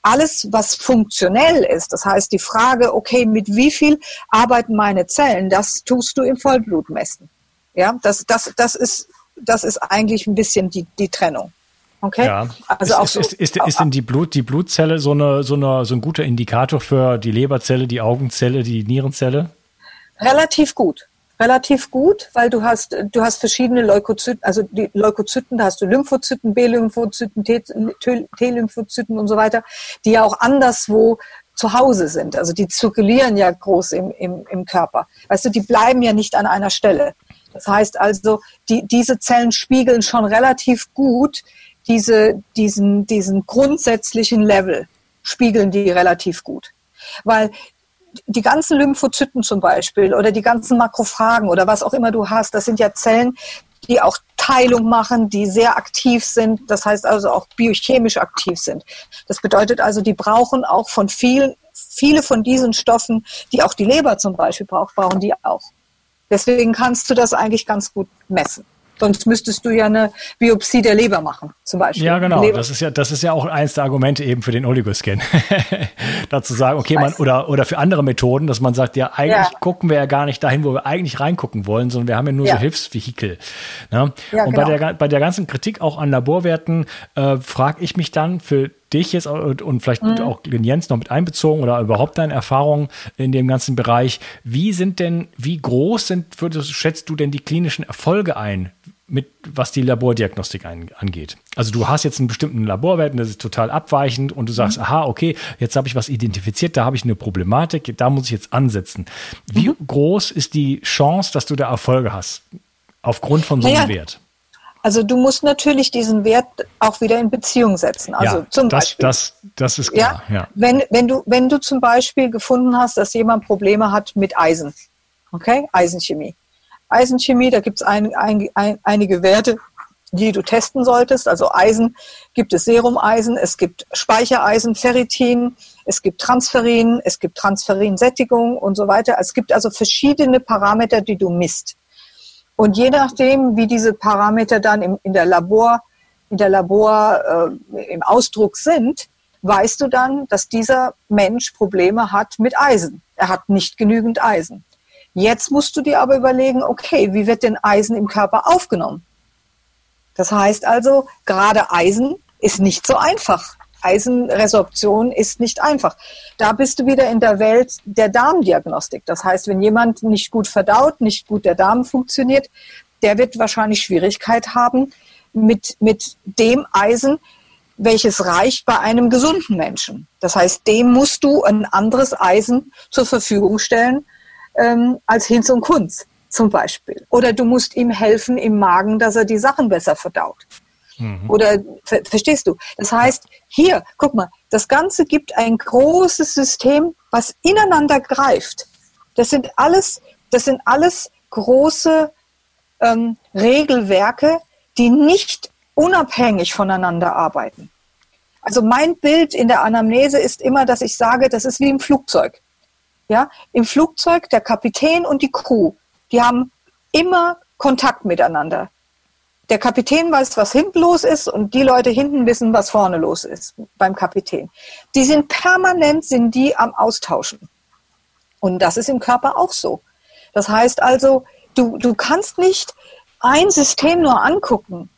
alles, was funktionell ist, das heißt die Frage, okay, mit wie viel arbeiten meine Zellen, das tust du im Vollblut messen. Ja, das, das, das, ist, das ist eigentlich ein bisschen die, die Trennung. Okay. Ja. Also ist, auch so, ist, ist, ist, denn die, Blut, die Blutzelle so, eine, so, eine, so ein guter Indikator für die Leberzelle, die Augenzelle, die Nierenzelle? Relativ gut relativ gut, weil du hast, du hast verschiedene Leukozyten, also die Leukozyten, da hast du Lymphozyten, B-Lymphozyten, T-Lymphozyten und so weiter, die ja auch anderswo zu Hause sind. Also die zirkulieren ja groß im, im, im Körper. Weißt du, die bleiben ja nicht an einer Stelle. Das heißt also, die, diese Zellen spiegeln schon relativ gut diese, diesen, diesen grundsätzlichen Level, spiegeln die relativ gut. Weil die ganzen Lymphozyten zum Beispiel oder die ganzen Makrophagen oder was auch immer du hast, das sind ja Zellen, die auch Teilung machen, die sehr aktiv sind, das heißt also auch biochemisch aktiv sind. Das bedeutet also, die brauchen auch von vielen, viele von diesen Stoffen, die auch die Leber zum Beispiel braucht, brauchen die auch. Deswegen kannst du das eigentlich ganz gut messen. Sonst müsstest du ja eine Biopsie der Leber machen, zum Beispiel. Ja, genau. Das ist ja, das ist ja auch eins der Argumente eben für den Oligoscan. (laughs) Dazu sagen, okay, man, oder, oder für andere Methoden, dass man sagt, ja, eigentlich ja. gucken wir ja gar nicht dahin, wo wir eigentlich reingucken wollen, sondern wir haben ja nur ja. so Hilfsvehikel. Ne? Ja, und genau. bei, der, bei der ganzen Kritik auch an Laborwerten äh, frage ich mich dann für dich jetzt und vielleicht mhm. auch den Jens noch mit einbezogen oder überhaupt deine Erfahrungen in dem ganzen Bereich. Wie sind denn, wie groß sind, würdest, schätzt du denn die klinischen Erfolge ein? Mit, was die Labordiagnostik ein, angeht. Also du hast jetzt einen bestimmten Laborwert und das ist total abweichend und du sagst, mhm. aha, okay, jetzt habe ich was identifiziert, da habe ich eine Problematik, da muss ich jetzt ansetzen. Wie mhm. groß ist die Chance, dass du da Erfolge hast aufgrund von so einem naja, Wert? Also du musst natürlich diesen Wert auch wieder in Beziehung setzen. Also ja, zum das, Beispiel. Das, das ist klar. Ja, ja. Wenn, wenn, du, wenn du zum Beispiel gefunden hast, dass jemand Probleme hat mit Eisen, okay, Eisenchemie. Eisenchemie, da gibt es ein, ein, ein, einige Werte, die du testen solltest. Also Eisen gibt es Serumeisen, es gibt Speichereisen, Ferritin, es gibt Transferin, es gibt Transferinsättigung und so weiter. Es gibt also verschiedene Parameter, die du misst. Und je nachdem, wie diese Parameter dann im, in der Labor, in der Labor äh, im Ausdruck sind, weißt du dann, dass dieser Mensch Probleme hat mit Eisen. Er hat nicht genügend Eisen. Jetzt musst du dir aber überlegen, okay, wie wird denn Eisen im Körper aufgenommen? Das heißt also, gerade Eisen ist nicht so einfach. Eisenresorption ist nicht einfach. Da bist du wieder in der Welt der Darmdiagnostik. Das heißt, wenn jemand nicht gut verdaut, nicht gut der Darm funktioniert, der wird wahrscheinlich Schwierigkeit haben mit, mit dem Eisen, welches reicht bei einem gesunden Menschen. Das heißt, dem musst du ein anderes Eisen zur Verfügung stellen ähm, als Hinz und Kunz zum Beispiel. Oder du musst ihm helfen im Magen, dass er die Sachen besser verdaut. Mhm. Oder ver verstehst du? Das heißt, hier, guck mal, das Ganze gibt ein großes System, was ineinander greift. Das sind alles, das sind alles große ähm, Regelwerke, die nicht unabhängig voneinander arbeiten. Also mein Bild in der Anamnese ist immer, dass ich sage, das ist wie im Flugzeug. Ja, im Flugzeug der Kapitän und die Crew, die haben immer Kontakt miteinander der Kapitän weiß, was hinten los ist und die Leute hinten wissen, was vorne los ist beim Kapitän. Die sind permanent, sind die am Austauschen. Und das ist im Körper auch so. Das heißt also, du, du kannst nicht ein System nur angucken.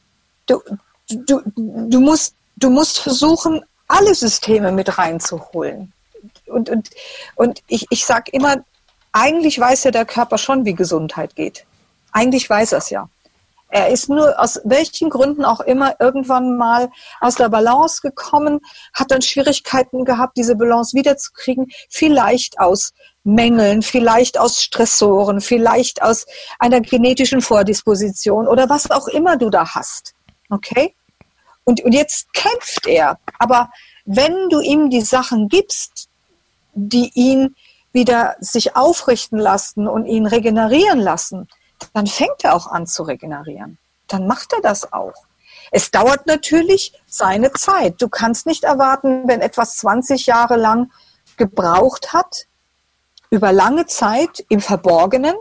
Du, du, du, musst, du musst versuchen, alle Systeme mit reinzuholen. Und, und, und ich, ich sage immer, eigentlich weiß ja der Körper schon, wie Gesundheit geht. Eigentlich weiß er es ja. Er ist nur aus welchen Gründen auch immer irgendwann mal aus der Balance gekommen, hat dann Schwierigkeiten gehabt, diese Balance wiederzukriegen, vielleicht aus Mängeln, vielleicht aus Stressoren, vielleicht aus einer genetischen Vordisposition oder was auch immer du da hast. Okay? Und, und jetzt kämpft er. Aber wenn du ihm die Sachen gibst, die ihn wieder sich aufrichten lassen und ihn regenerieren lassen, dann fängt er auch an zu regenerieren. Dann macht er das auch. Es dauert natürlich seine Zeit. Du kannst nicht erwarten, wenn etwas 20 Jahre lang gebraucht hat, über lange Zeit im Verborgenen,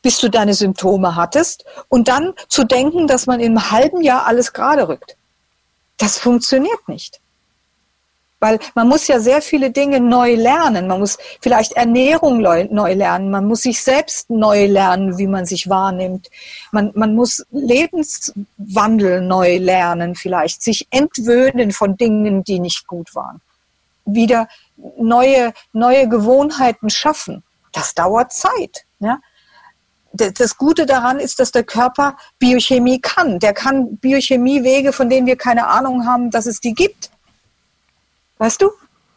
bis du deine Symptome hattest und dann zu denken, dass man einem halben Jahr alles gerade rückt. Das funktioniert nicht. Weil man muss ja sehr viele Dinge neu lernen. Man muss vielleicht Ernährung neu lernen. Man muss sich selbst neu lernen, wie man sich wahrnimmt. Man, man muss Lebenswandel neu lernen, vielleicht sich entwöhnen von Dingen, die nicht gut waren. Wieder neue, neue Gewohnheiten schaffen. Das dauert Zeit. Ja? das Gute daran ist, dass der Körper Biochemie kann. Der kann Biochemiewege, von denen wir keine Ahnung haben, dass es die gibt. Weißt du?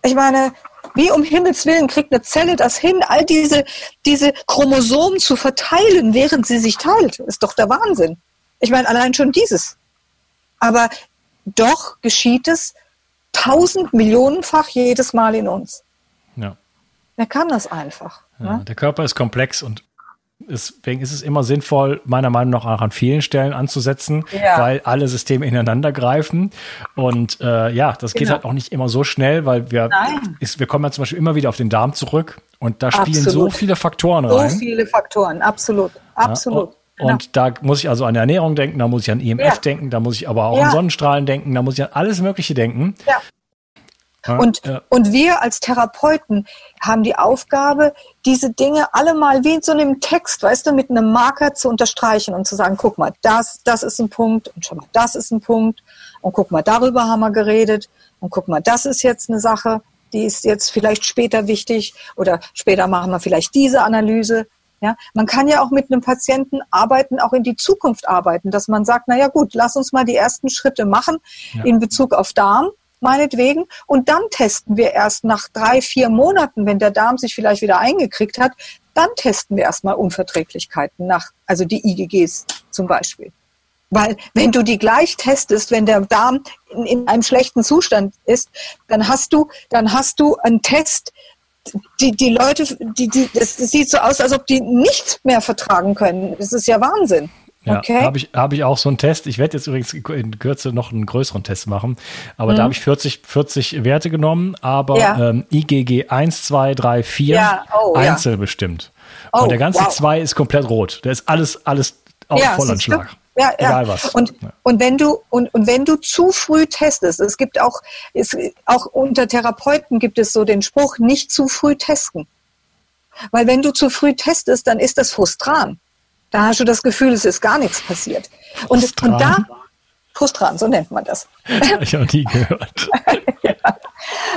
Ich meine, wie um Himmels Willen kriegt eine Zelle das hin, all diese, diese Chromosomen zu verteilen, während sie sich teilt? Ist doch der Wahnsinn. Ich meine, allein schon dieses. Aber doch geschieht es tausend Millionenfach jedes Mal in uns. Ja. Er kann das einfach. Ja, ne? Der Körper ist komplex und Deswegen ist es immer sinnvoll, meiner Meinung nach auch an vielen Stellen anzusetzen, ja. weil alle Systeme ineinander greifen. Und äh, ja, das geht genau. halt auch nicht immer so schnell, weil wir, ist, wir kommen ja zum Beispiel immer wieder auf den Darm zurück und da spielen absolut. so viele Faktoren rein. So viele Faktoren, absolut, absolut. Ja, und genau. da muss ich also an Ernährung denken, da muss ich an EMF ja. denken, da muss ich aber auch an Sonnenstrahlen denken, da muss ich an alles Mögliche denken. Ja. Und, ja. und wir als Therapeuten haben die Aufgabe, diese Dinge alle mal wie in so einem Text, weißt du, mit einem Marker zu unterstreichen und zu sagen, guck mal, das, das ist ein Punkt und schau mal, das ist ein Punkt und guck mal, darüber haben wir geredet und guck mal, das ist jetzt eine Sache, die ist jetzt vielleicht später wichtig oder später machen wir vielleicht diese Analyse. Ja, man kann ja auch mit einem Patienten arbeiten, auch in die Zukunft arbeiten, dass man sagt, na ja gut, lass uns mal die ersten Schritte machen ja. in Bezug auf Darm, meinetwegen, und dann testen wir erst nach drei, vier Monaten, wenn der Darm sich vielleicht wieder eingekriegt hat, dann testen wir erstmal Unverträglichkeiten nach, also die IgGs zum Beispiel. Weil wenn du die gleich testest, wenn der Darm in, in, einem schlechten Zustand ist, dann hast du, dann hast du einen Test, die, die Leute, die, die, das, das sieht so aus, als ob die nichts mehr vertragen können. Das ist ja Wahnsinn. Ja, okay. habe ich, hab ich auch so einen Test. Ich werde jetzt übrigens in Kürze noch einen größeren Test machen. Aber mhm. da habe ich 40, 40 Werte genommen, aber ja. ähm, IgG 1, 2, 3, 4 ja. Oh, einzeln bestimmt. Oh, Und der ganze wow. 2 ist komplett rot. Der ist alles, alles auf Vollanschlag. Ja, Egal ja. was. Und, ja. und wenn du und, und wenn du zu früh testest, es gibt auch es, auch unter Therapeuten gibt es so den Spruch nicht zu früh testen, weil wenn du zu früh testest, dann ist das frustran. Da hast du das Gefühl, es ist gar nichts passiert. Und, und da frustran, so nennt man das. (laughs) Ich habe nie gehört. (laughs) ja.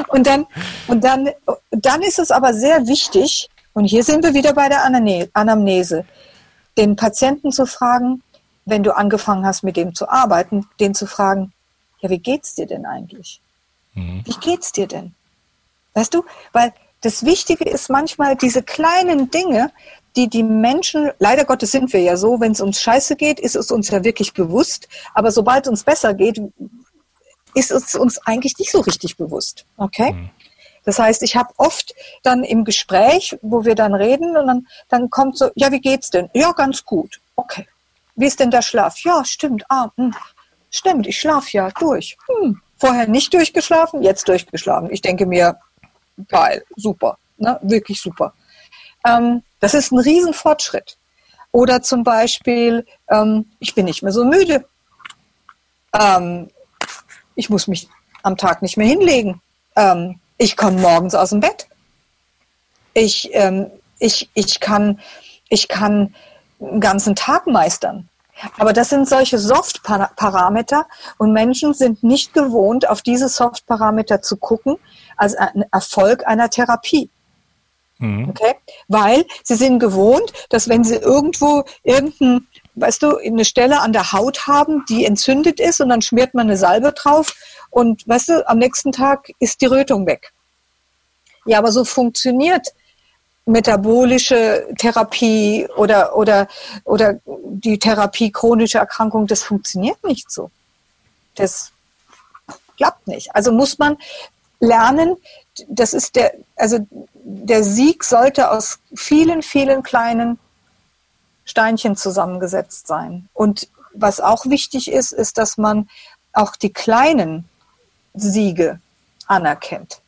Und dann und dann dann ist es aber sehr wichtig. Und hier sind wir wieder bei der Anamnese, den Patienten zu fragen, wenn du angefangen hast, mit dem zu arbeiten, den zu fragen, ja, wie geht's dir denn eigentlich? Mhm. Wie geht's dir denn? Weißt du, weil das Wichtige ist manchmal diese kleinen Dinge, die die Menschen, leider Gottes sind wir ja so, wenn es uns scheiße geht, ist es uns ja wirklich bewusst, aber sobald es uns besser geht, ist es uns eigentlich nicht so richtig bewusst. Okay? Mhm. Das heißt, ich habe oft dann im Gespräch, wo wir dann reden und dann, dann kommt so, ja, wie geht's denn? Ja, ganz gut. Okay. Wie ist denn der Schlaf? Ja, stimmt. Ah, mh. Hm. stimmt, ich schlafe ja durch. Hm. Vorher nicht durchgeschlafen, jetzt durchgeschlafen. Ich denke mir, geil, super, ne? wirklich super. Ähm, das ist ein Riesenfortschritt. Oder zum Beispiel, ähm, ich bin nicht mehr so müde. Ähm, ich muss mich am Tag nicht mehr hinlegen. Ähm, ich komme morgens aus dem Bett. Ich, ähm, ich, ich kann, ich kann einen ganzen Tag meistern. Aber das sind solche Soft-Parameter und Menschen sind nicht gewohnt, auf diese Soft-Parameter zu gucken als ein Erfolg einer Therapie. Mhm. Okay? Weil sie sind gewohnt, dass wenn sie irgendwo irgendein, weißt du, eine Stelle an der Haut haben, die entzündet ist und dann schmiert man eine Salbe drauf und weißt du, am nächsten Tag ist die Rötung weg. Ja, aber so funktioniert metabolische Therapie oder, oder, oder die Therapie chronischer Erkrankung, das funktioniert nicht so. Das klappt nicht. Also muss man lernen, das ist der, also der Sieg sollte aus vielen, vielen kleinen Steinchen zusammengesetzt sein. Und was auch wichtig ist, ist, dass man auch die kleinen Siege anerkennt.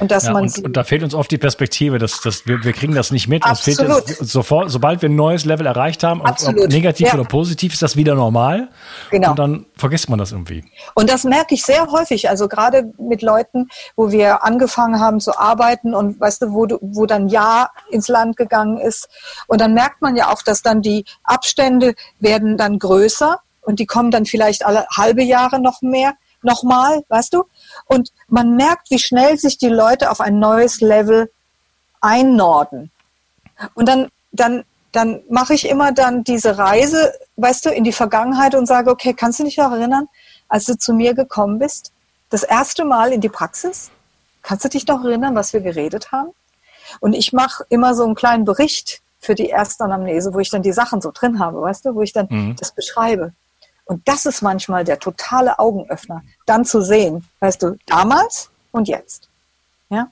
Und dass ja, man und, und, da fehlt uns oft die Perspektive, dass, dass wir, wir kriegen das nicht mit. Absolut. Uns fehlt sofort, sobald wir ein neues Level erreicht haben, ob, ob negativ ja. oder positiv, ist das wieder normal. Genau. Und dann vergisst man das irgendwie. Und das merke ich sehr häufig. Also gerade mit Leuten, wo wir angefangen haben zu arbeiten und weißt du, wo, du, wo dann Ja ins Land gegangen ist. Und dann merkt man ja auch, dass dann die Abstände werden dann größer und die kommen dann vielleicht alle halbe Jahre noch mehr nochmal, weißt du? Und man merkt, wie schnell sich die Leute auf ein neues Level einnorden. Und dann, dann, dann mache ich immer dann diese Reise, weißt du, in die Vergangenheit und sage, okay, kannst du dich noch erinnern, als du zu mir gekommen bist? Das erste Mal in die Praxis? Kannst du dich noch erinnern, was wir geredet haben? Und ich mache immer so einen kleinen Bericht für die Erstanamnese, wo ich dann die Sachen so drin habe, weißt du, wo ich dann mhm. das beschreibe. Und das ist manchmal der totale Augenöffner, dann zu sehen, weißt du, damals und jetzt. Ja?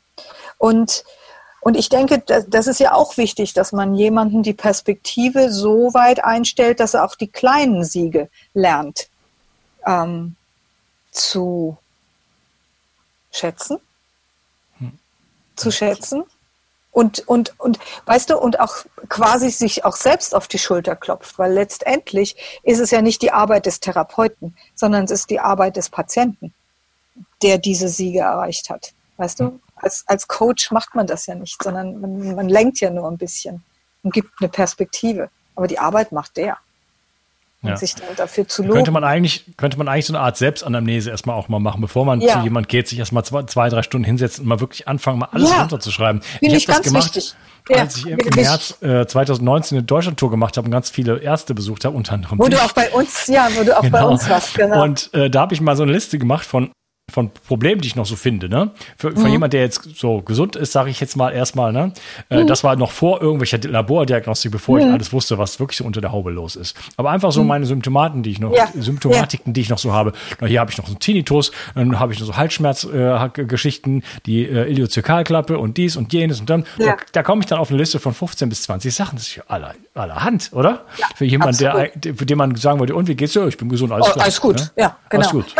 Und, und ich denke, das ist ja auch wichtig, dass man jemanden die Perspektive so weit einstellt, dass er auch die kleinen Siege lernt ähm, zu schätzen, hm. zu schätzen und, und, und, weißt du, und auch quasi sich auch selbst auf die Schulter klopft, weil letztendlich ist es ja nicht die Arbeit des Therapeuten, sondern es ist die Arbeit des Patienten, der diese Siege erreicht hat. Weißt du, als, als Coach macht man das ja nicht, sondern man, man lenkt ja nur ein bisschen und gibt eine Perspektive. Aber die Arbeit macht der. Und ja. sich dann dafür zu loben. Könnte man eigentlich, könnte man eigentlich so eine Art Selbstanamnese erstmal auch mal machen, bevor man ja. zu jemand geht, sich erstmal zwei, zwei, drei Stunden hinsetzt und mal wirklich anfangen, mal alles ja. runterzuschreiben. Finde ich, ich das gemacht, wichtig. Als ich im, im März äh, 2019 eine Deutschlandtour gemacht habe und ganz viele Ärzte besucht habe, unter anderem. Wo du auch bei uns, ja, wo du auch genau. bei uns warst, genau. Und äh, da habe ich mal so eine Liste gemacht von von Problemen, die ich noch so finde, ne? Für, für mhm. jemand, der jetzt so gesund ist, sage ich jetzt mal erstmal, ne? Äh, mhm. Das war noch vor irgendwelcher Labordiagnostik, bevor mhm. ich alles wusste, was wirklich so unter der Haube los ist. Aber einfach so mhm. meine Symptomaten, die ich noch, ja. Symptomatiken, ja. die ich noch so habe. Na, hier habe ich noch so einen Tinnitus, dann habe ich noch so Halsschmerzgeschichten, äh, die äh, Iliozekalklappe und dies und jenes und dann, ja. da, da komme ich dann auf eine Liste von 15 bis 20 Sachen. Das ist für aller, allerhand, oder? für jemand, der, für den man sagen würde, und wie geht's dir? Ich bin gesund, alles, oh, alles gut. Ne? Ja, genau. Alles gut.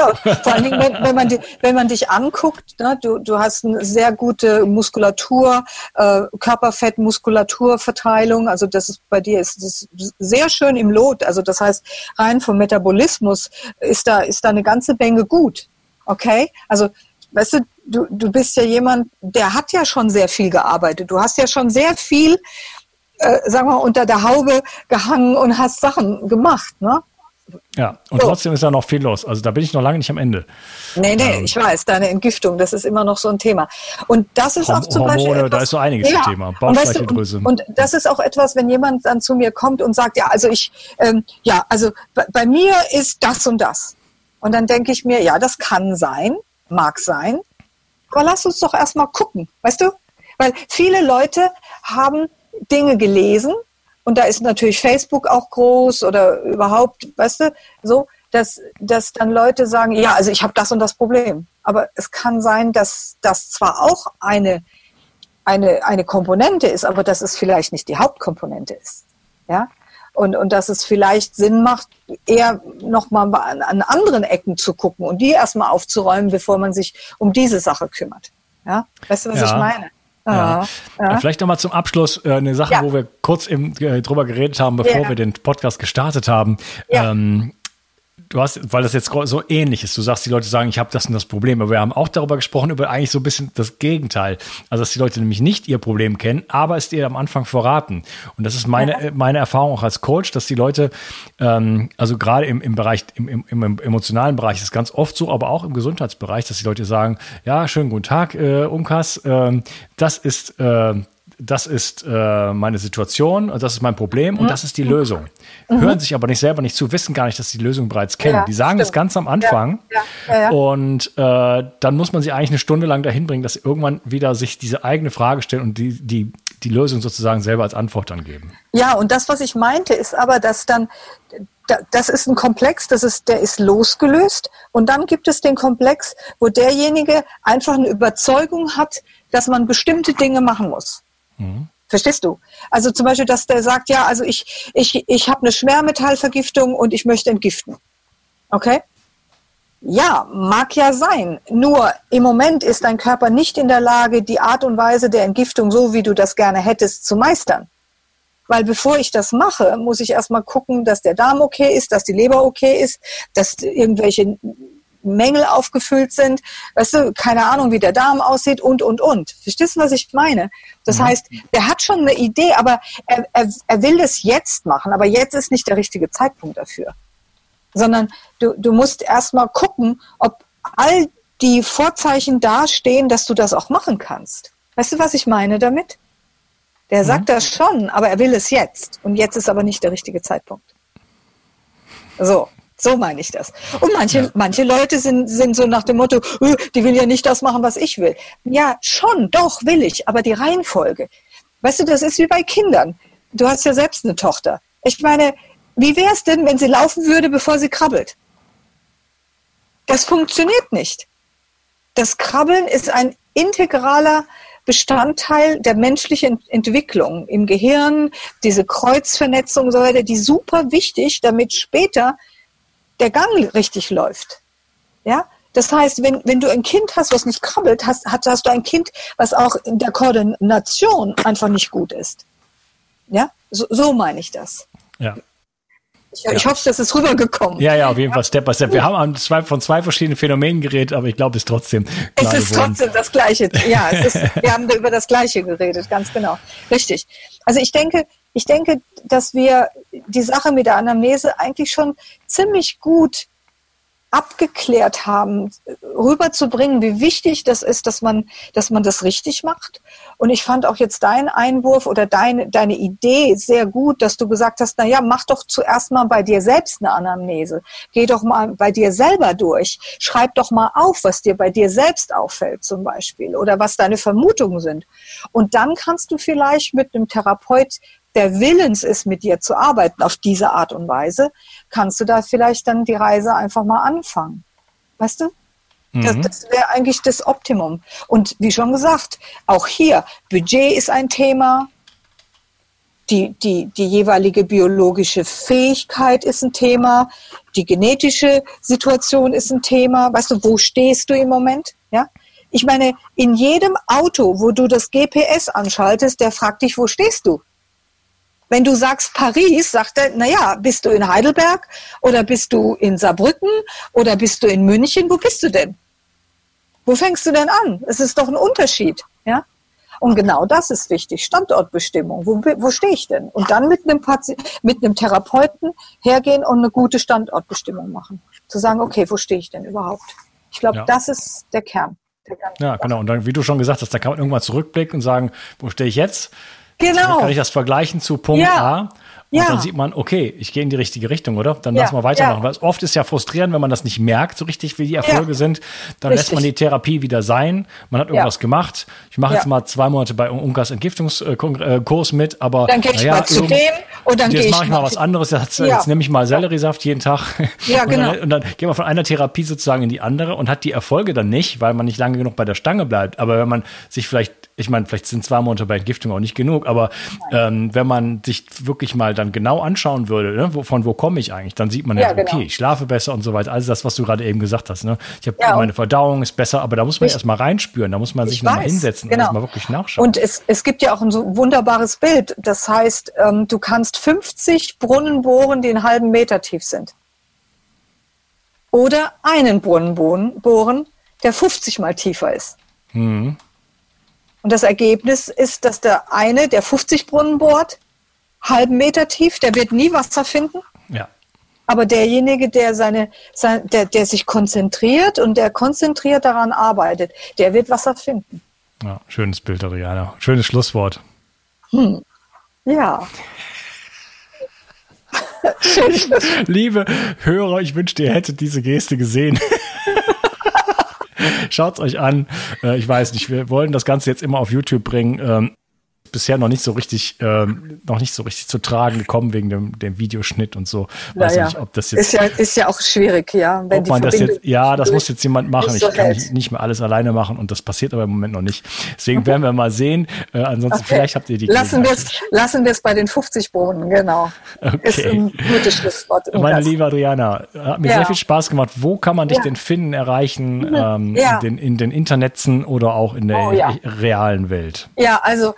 vor allen Dingen, wenn, wenn man die, wenn man dich anguckt, ne, du, du hast eine sehr gute Muskulatur, äh, Körperfett-Muskulaturverteilung. Also das ist bei dir ist das sehr schön im Lot. Also das heißt, rein vom Metabolismus ist da, ist da eine ganze Menge gut. Okay? Also, weißt du, du, du bist ja jemand, der hat ja schon sehr viel gearbeitet. Du hast ja schon sehr viel, äh, sagen wir mal, unter der Haube gehangen und hast Sachen gemacht, ne? Ja, und so. trotzdem ist da noch viel los. Also da bin ich noch lange nicht am Ende. Nee, nee, ähm, ich weiß, deine Entgiftung, das ist immer noch so ein Thema. Und das ist auch zum Hormone, Beispiel. Etwas, da ist so einiges ja, Thema. Bauchspeicheldrüse. Und, weißt du, und, und, das ist auch etwas, wenn jemand dann zu mir kommt und sagt, ja, also ich, ähm, ja, also bei, bei mir ist das und das. Und dann denke ich mir, ja, das kann sein, mag sein. Aber lass uns doch erstmal gucken, weißt du? Weil viele Leute haben Dinge gelesen, und da ist natürlich Facebook auch groß oder überhaupt, weißt du, so, dass, dass dann Leute sagen, ja, also ich habe das und das Problem. Aber es kann sein, dass das zwar auch eine, eine, eine Komponente ist, aber dass es vielleicht nicht die Hauptkomponente ist. Ja? Und, und dass es vielleicht Sinn macht, eher nochmal an, an anderen Ecken zu gucken und die erstmal aufzuräumen, bevor man sich um diese Sache kümmert. Ja? Weißt du, was ja. ich meine? Ja. ja. Vielleicht nochmal zum Abschluss äh, eine Sache, ja. wo wir kurz eben, äh, drüber geredet haben, bevor wir den Podcast gestartet haben. Ähm, du hast, weil das jetzt so ähnlich ist, du sagst, die Leute sagen, ich habe das und das Problem, aber wir haben auch darüber gesprochen, über eigentlich so ein bisschen das Gegenteil. Also, dass die Leute nämlich nicht ihr Problem kennen, aber es dir am Anfang verraten. Und das ist meine, meine Erfahrung auch als Coach, dass die Leute, ähm, also gerade im, im Bereich, im, im, im emotionalen Bereich ist es ganz oft so, aber auch im Gesundheitsbereich, dass die Leute sagen, ja, schönen guten Tag, äh, Umkas, äh, das ist, äh, das ist äh, meine Situation das ist mein Problem und mhm. das ist die Lösung. Mhm. Hören sich aber nicht selber nicht zu, wissen gar nicht, dass sie die Lösung bereits kennen. Ja, die sagen stimmt. das ganz am Anfang ja, ja, und äh, dann muss man sie eigentlich eine Stunde lang dahin bringen, dass sie irgendwann wieder sich diese eigene Frage stellen und die, die, die Lösung sozusagen selber als Antwort dann geben. Ja, und das, was ich meinte, ist aber, dass dann das ist ein Komplex, das ist, der ist losgelöst. Und dann gibt es den Komplex, wo derjenige einfach eine Überzeugung hat, dass man bestimmte Dinge machen muss. Verstehst du? Also zum Beispiel, dass der sagt, ja, also ich, ich, ich habe eine Schwermetallvergiftung und ich möchte entgiften. Okay? Ja, mag ja sein. Nur im Moment ist dein Körper nicht in der Lage, die Art und Weise der Entgiftung, so wie du das gerne hättest, zu meistern. Weil bevor ich das mache, muss ich erstmal gucken, dass der Darm okay ist, dass die Leber okay ist, dass irgendwelche Mängel aufgefüllt sind, weißt du, keine Ahnung, wie der Darm aussieht und, und, und. Verstehst du, was ich meine? Das mhm. heißt, der hat schon eine Idee, aber er, er, er will es jetzt machen, aber jetzt ist nicht der richtige Zeitpunkt dafür. Sondern du, du musst erstmal gucken, ob all die Vorzeichen dastehen, dass du das auch machen kannst. Weißt du, was ich meine damit? Der sagt mhm. das schon, aber er will es jetzt. Und jetzt ist aber nicht der richtige Zeitpunkt. So. So meine ich das. Und manche, ja. manche Leute sind, sind so nach dem Motto, äh, die will ja nicht das machen, was ich will. Ja, schon, doch, will ich, aber die Reihenfolge. Weißt du, das ist wie bei Kindern. Du hast ja selbst eine Tochter. Ich meine, wie wäre es denn, wenn sie laufen würde, bevor sie krabbelt? Das funktioniert nicht. Das Krabbeln ist ein integraler Bestandteil der menschlichen Entwicklung im Gehirn, diese Kreuzvernetzung und so weiter, die super wichtig, damit später der Gang richtig läuft. Ja, das heißt, wenn, wenn du ein Kind hast, was nicht krabbelt, hast, hast, hast du ein Kind, was auch in der Koordination einfach nicht gut ist. Ja, so, so meine ich das. Ja. Ich, ja. ich hoffe, das ist rübergekommen. Ja, ja, auf jeden Fall Step by Step. Wir haben zwei, von zwei verschiedenen Phänomenen geredet, aber ich glaube, es ist trotzdem. Es ist geworden. trotzdem das Gleiche. Ja, ist, (laughs) wir haben über das Gleiche geredet, ganz genau. Richtig. Also ich denke, ich denke, dass wir die Sache mit der Anamnese eigentlich schon ziemlich gut abgeklärt haben, rüberzubringen, wie wichtig das ist, dass man, dass man das richtig macht. Und ich fand auch jetzt deinen Einwurf oder deine, deine Idee sehr gut, dass du gesagt hast, na ja, mach doch zuerst mal bei dir selbst eine Anamnese. Geh doch mal bei dir selber durch. Schreib doch mal auf, was dir bei dir selbst auffällt zum Beispiel oder was deine Vermutungen sind. Und dann kannst du vielleicht mit einem Therapeut der Willens ist, mit dir zu arbeiten auf diese Art und Weise, kannst du da vielleicht dann die Reise einfach mal anfangen. Weißt du? Das, mhm. das wäre eigentlich das Optimum. Und wie schon gesagt, auch hier, Budget ist ein Thema, die, die, die jeweilige biologische Fähigkeit ist ein Thema, die genetische Situation ist ein Thema. Weißt du, wo stehst du im Moment? Ja? Ich meine, in jedem Auto, wo du das GPS anschaltest, der fragt dich, wo stehst du? Wenn du sagst Paris, sagt er, naja, bist du in Heidelberg oder bist du in Saarbrücken oder bist du in München? Wo bist du denn? Wo fängst du denn an? Es ist doch ein Unterschied, ja? Und genau das ist wichtig, Standortbestimmung. Wo, wo stehe ich denn? Und dann mit einem, mit einem Therapeuten hergehen und eine gute Standortbestimmung machen. Zu sagen, okay, wo stehe ich denn überhaupt? Ich glaube, ja. das ist der Kern. Der ja, genau. Und dann, wie du schon gesagt hast, da kann man irgendwann zurückblicken und sagen, wo stehe ich jetzt? Genau. Dann kann ich das vergleichen zu Punkt ja. A. Und ja. dann sieht man, okay, ich gehe in die richtige Richtung, oder? Dann ja. lass mal weitermachen. Weil oft ist ja frustrierend, wenn man das nicht merkt, so richtig, wie die Erfolge sind. Dann richtig. lässt man die Therapie wieder sein. Man hat irgendwas gemacht. Ich mache jetzt mal zwei Monate bei Unkas Entgiftungskurs mit, aber dann gehe ich ja, mal zu dem und dann gehe ich mache ich mal was anderes. Jetzt, jetzt nehme ich mal Selleriesaft jeden Tag. Ja, genau. Und dann, und dann geht man von einer Therapie sozusagen in die andere und hat die Erfolge dann nicht, weil man nicht lange genug bei der Stange bleibt. Aber wenn man sich vielleicht ich meine, vielleicht sind zwei Monate bei Entgiftung auch nicht genug, aber ähm, wenn man sich wirklich mal dann genau anschauen würde, ne, wo, von wo komme ich eigentlich, dann sieht man ja, ja genau. okay, ich schlafe besser und so weiter. Also das, was du gerade eben gesagt hast. Ne? Ich habe ja, meine Verdauung ist besser, aber da muss man erst mal reinspüren, da muss man sich nochmal hinsetzen genau. und erstmal wirklich nachschauen. Und es, es gibt ja auch ein so wunderbares Bild. Das heißt, ähm, du kannst 50 Brunnen bohren, die einen halben Meter tief sind. Oder einen Brunnen bohren, der 50 mal tiefer ist. Mhm. Und das Ergebnis ist, dass der eine, der 50 Brunnen bohrt, halben Meter tief, der wird nie Wasser finden. Ja. Aber derjenige, der seine, sein, der, der sich konzentriert und der konzentriert daran arbeitet, der wird Wasser finden. Ja, schönes Bild, Adriana. Schönes Schlusswort. Hm. Ja. (laughs) Liebe Hörer, ich wünschte, ihr hättet diese Geste gesehen. Schaut's euch an. Äh, ich weiß nicht, wir wollen das Ganze jetzt immer auf YouTube bringen. Ähm, bisher noch nicht so richtig, ähm, noch nicht so richtig zu tragen gekommen wegen dem, dem Videoschnitt und so. Weiß ja, nicht, ob das jetzt. Ist ja, ist ja auch schwierig, ja. Wenn ob man das jetzt, ja, das muss jetzt jemand machen. Ich kann nicht, nicht, mehr alles alleine machen und das passiert aber im Moment noch nicht. Deswegen werden wir mal sehen. Äh, ansonsten okay. vielleicht habt ihr die. Lassen wir es, lassen wir es bei den 50 Bohnen, genau. Okay. Ist ein gutes Schlusswort. Meine liebe Adriana, hat mir ja. sehr viel Spaß gemacht. Wo kann man dich ja. denn finden, erreichen? Mhm. Ähm, ja. in, den, in den Internetzen oder auch in der oh, realen Welt? Ja, also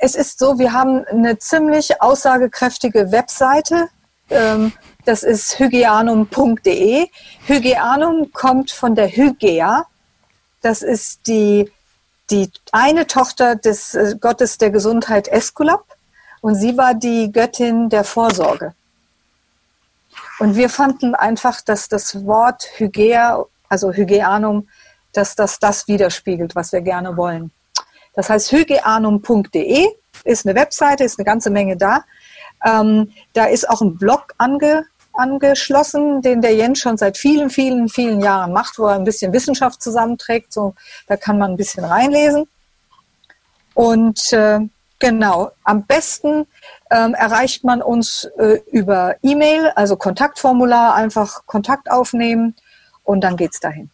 es ist so, wir haben eine ziemlich aussagekräftige Webseite. Ähm, das ist hygieanum.de. Hygieanum kommt von der Hygea. Das ist die, die eine Tochter des äh, Gottes der Gesundheit Esculap. Und sie war die Göttin der Vorsorge. Und wir fanden einfach, dass das Wort Hygea, also Hygieanum, dass das das widerspiegelt, was wir gerne wollen. Das heißt, hygieanum.de ist eine Webseite, ist eine ganze Menge da. Ähm, da ist auch ein Blog ange, angeschlossen, den der Jens schon seit vielen, vielen, vielen Jahren macht, wo er ein bisschen Wissenschaft zusammenträgt. So, da kann man ein bisschen reinlesen. Und äh, genau, am besten ähm, erreicht man uns äh, über E-Mail, also Kontaktformular, einfach Kontakt aufnehmen und dann geht's dahin.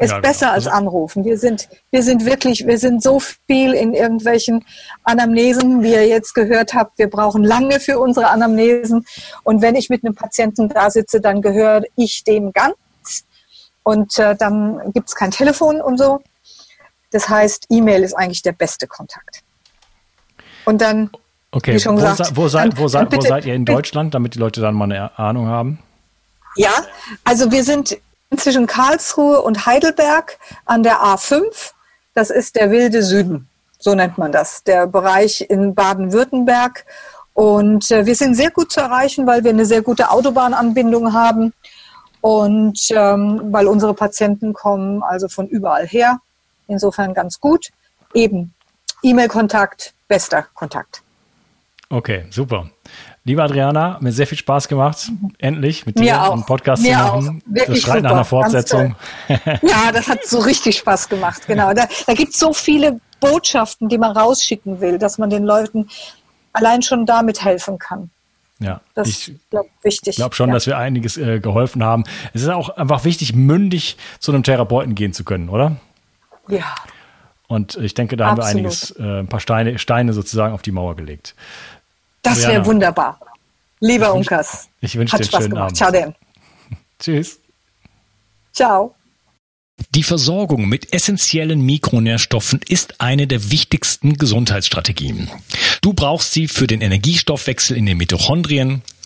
Ist ja, besser genau. als also anrufen. Wir sind, wir sind wirklich, wir sind so viel in irgendwelchen Anamnesen, wie ihr jetzt gehört habt. Wir brauchen lange für unsere Anamnesen. Und wenn ich mit einem Patienten da sitze, dann gehöre ich dem ganz. Und äh, dann gibt es kein Telefon und so. Das heißt, E-Mail ist eigentlich der beste Kontakt. Und dann, okay. wie schon wo, gesagt, wo, seid, wo, seid, bitte, wo seid ihr in Deutschland, damit die Leute dann mal eine Ahnung haben? Ja, also wir sind zwischen Karlsruhe und Heidelberg an der A5. Das ist der wilde Süden, so nennt man das. Der Bereich in Baden-Württemberg Und äh, wir sind sehr gut zu erreichen, weil wir eine sehr gute Autobahnanbindung haben und ähm, weil unsere Patienten kommen also von überall her. Insofern ganz gut. Eben E-Mail-Kontakt, bester Kontakt. Okay, super. Liebe Adriana, mir sehr viel Spaß gemacht, mhm. endlich mit dir einen Podcast mir zu machen. Auch. Wirklich das schreit nach einer Fortsetzung. ja, das hat so richtig Spaß gemacht, genau. Da, da gibt es so viele Botschaften, die man rausschicken will, dass man den Leuten allein schon damit helfen kann. Ja, das ist glaub, wichtig. Ich glaube schon, ja. dass wir einiges äh, geholfen haben. Es ist auch einfach wichtig, mündig zu einem Therapeuten gehen zu können, oder? Ja. Und ich denke, da Absolut. haben wir einiges, äh, ein paar Steine, Steine sozusagen auf die Mauer gelegt. Das wäre wunderbar. Lieber ich Unkas. Ich wünsche dir einen Spaß schönen gemacht. Abend. Ciao denn. (laughs) Tschüss. Ciao. Die Versorgung mit essentiellen Mikronährstoffen ist eine der wichtigsten Gesundheitsstrategien. Du brauchst sie für den Energiestoffwechsel in den Mitochondrien,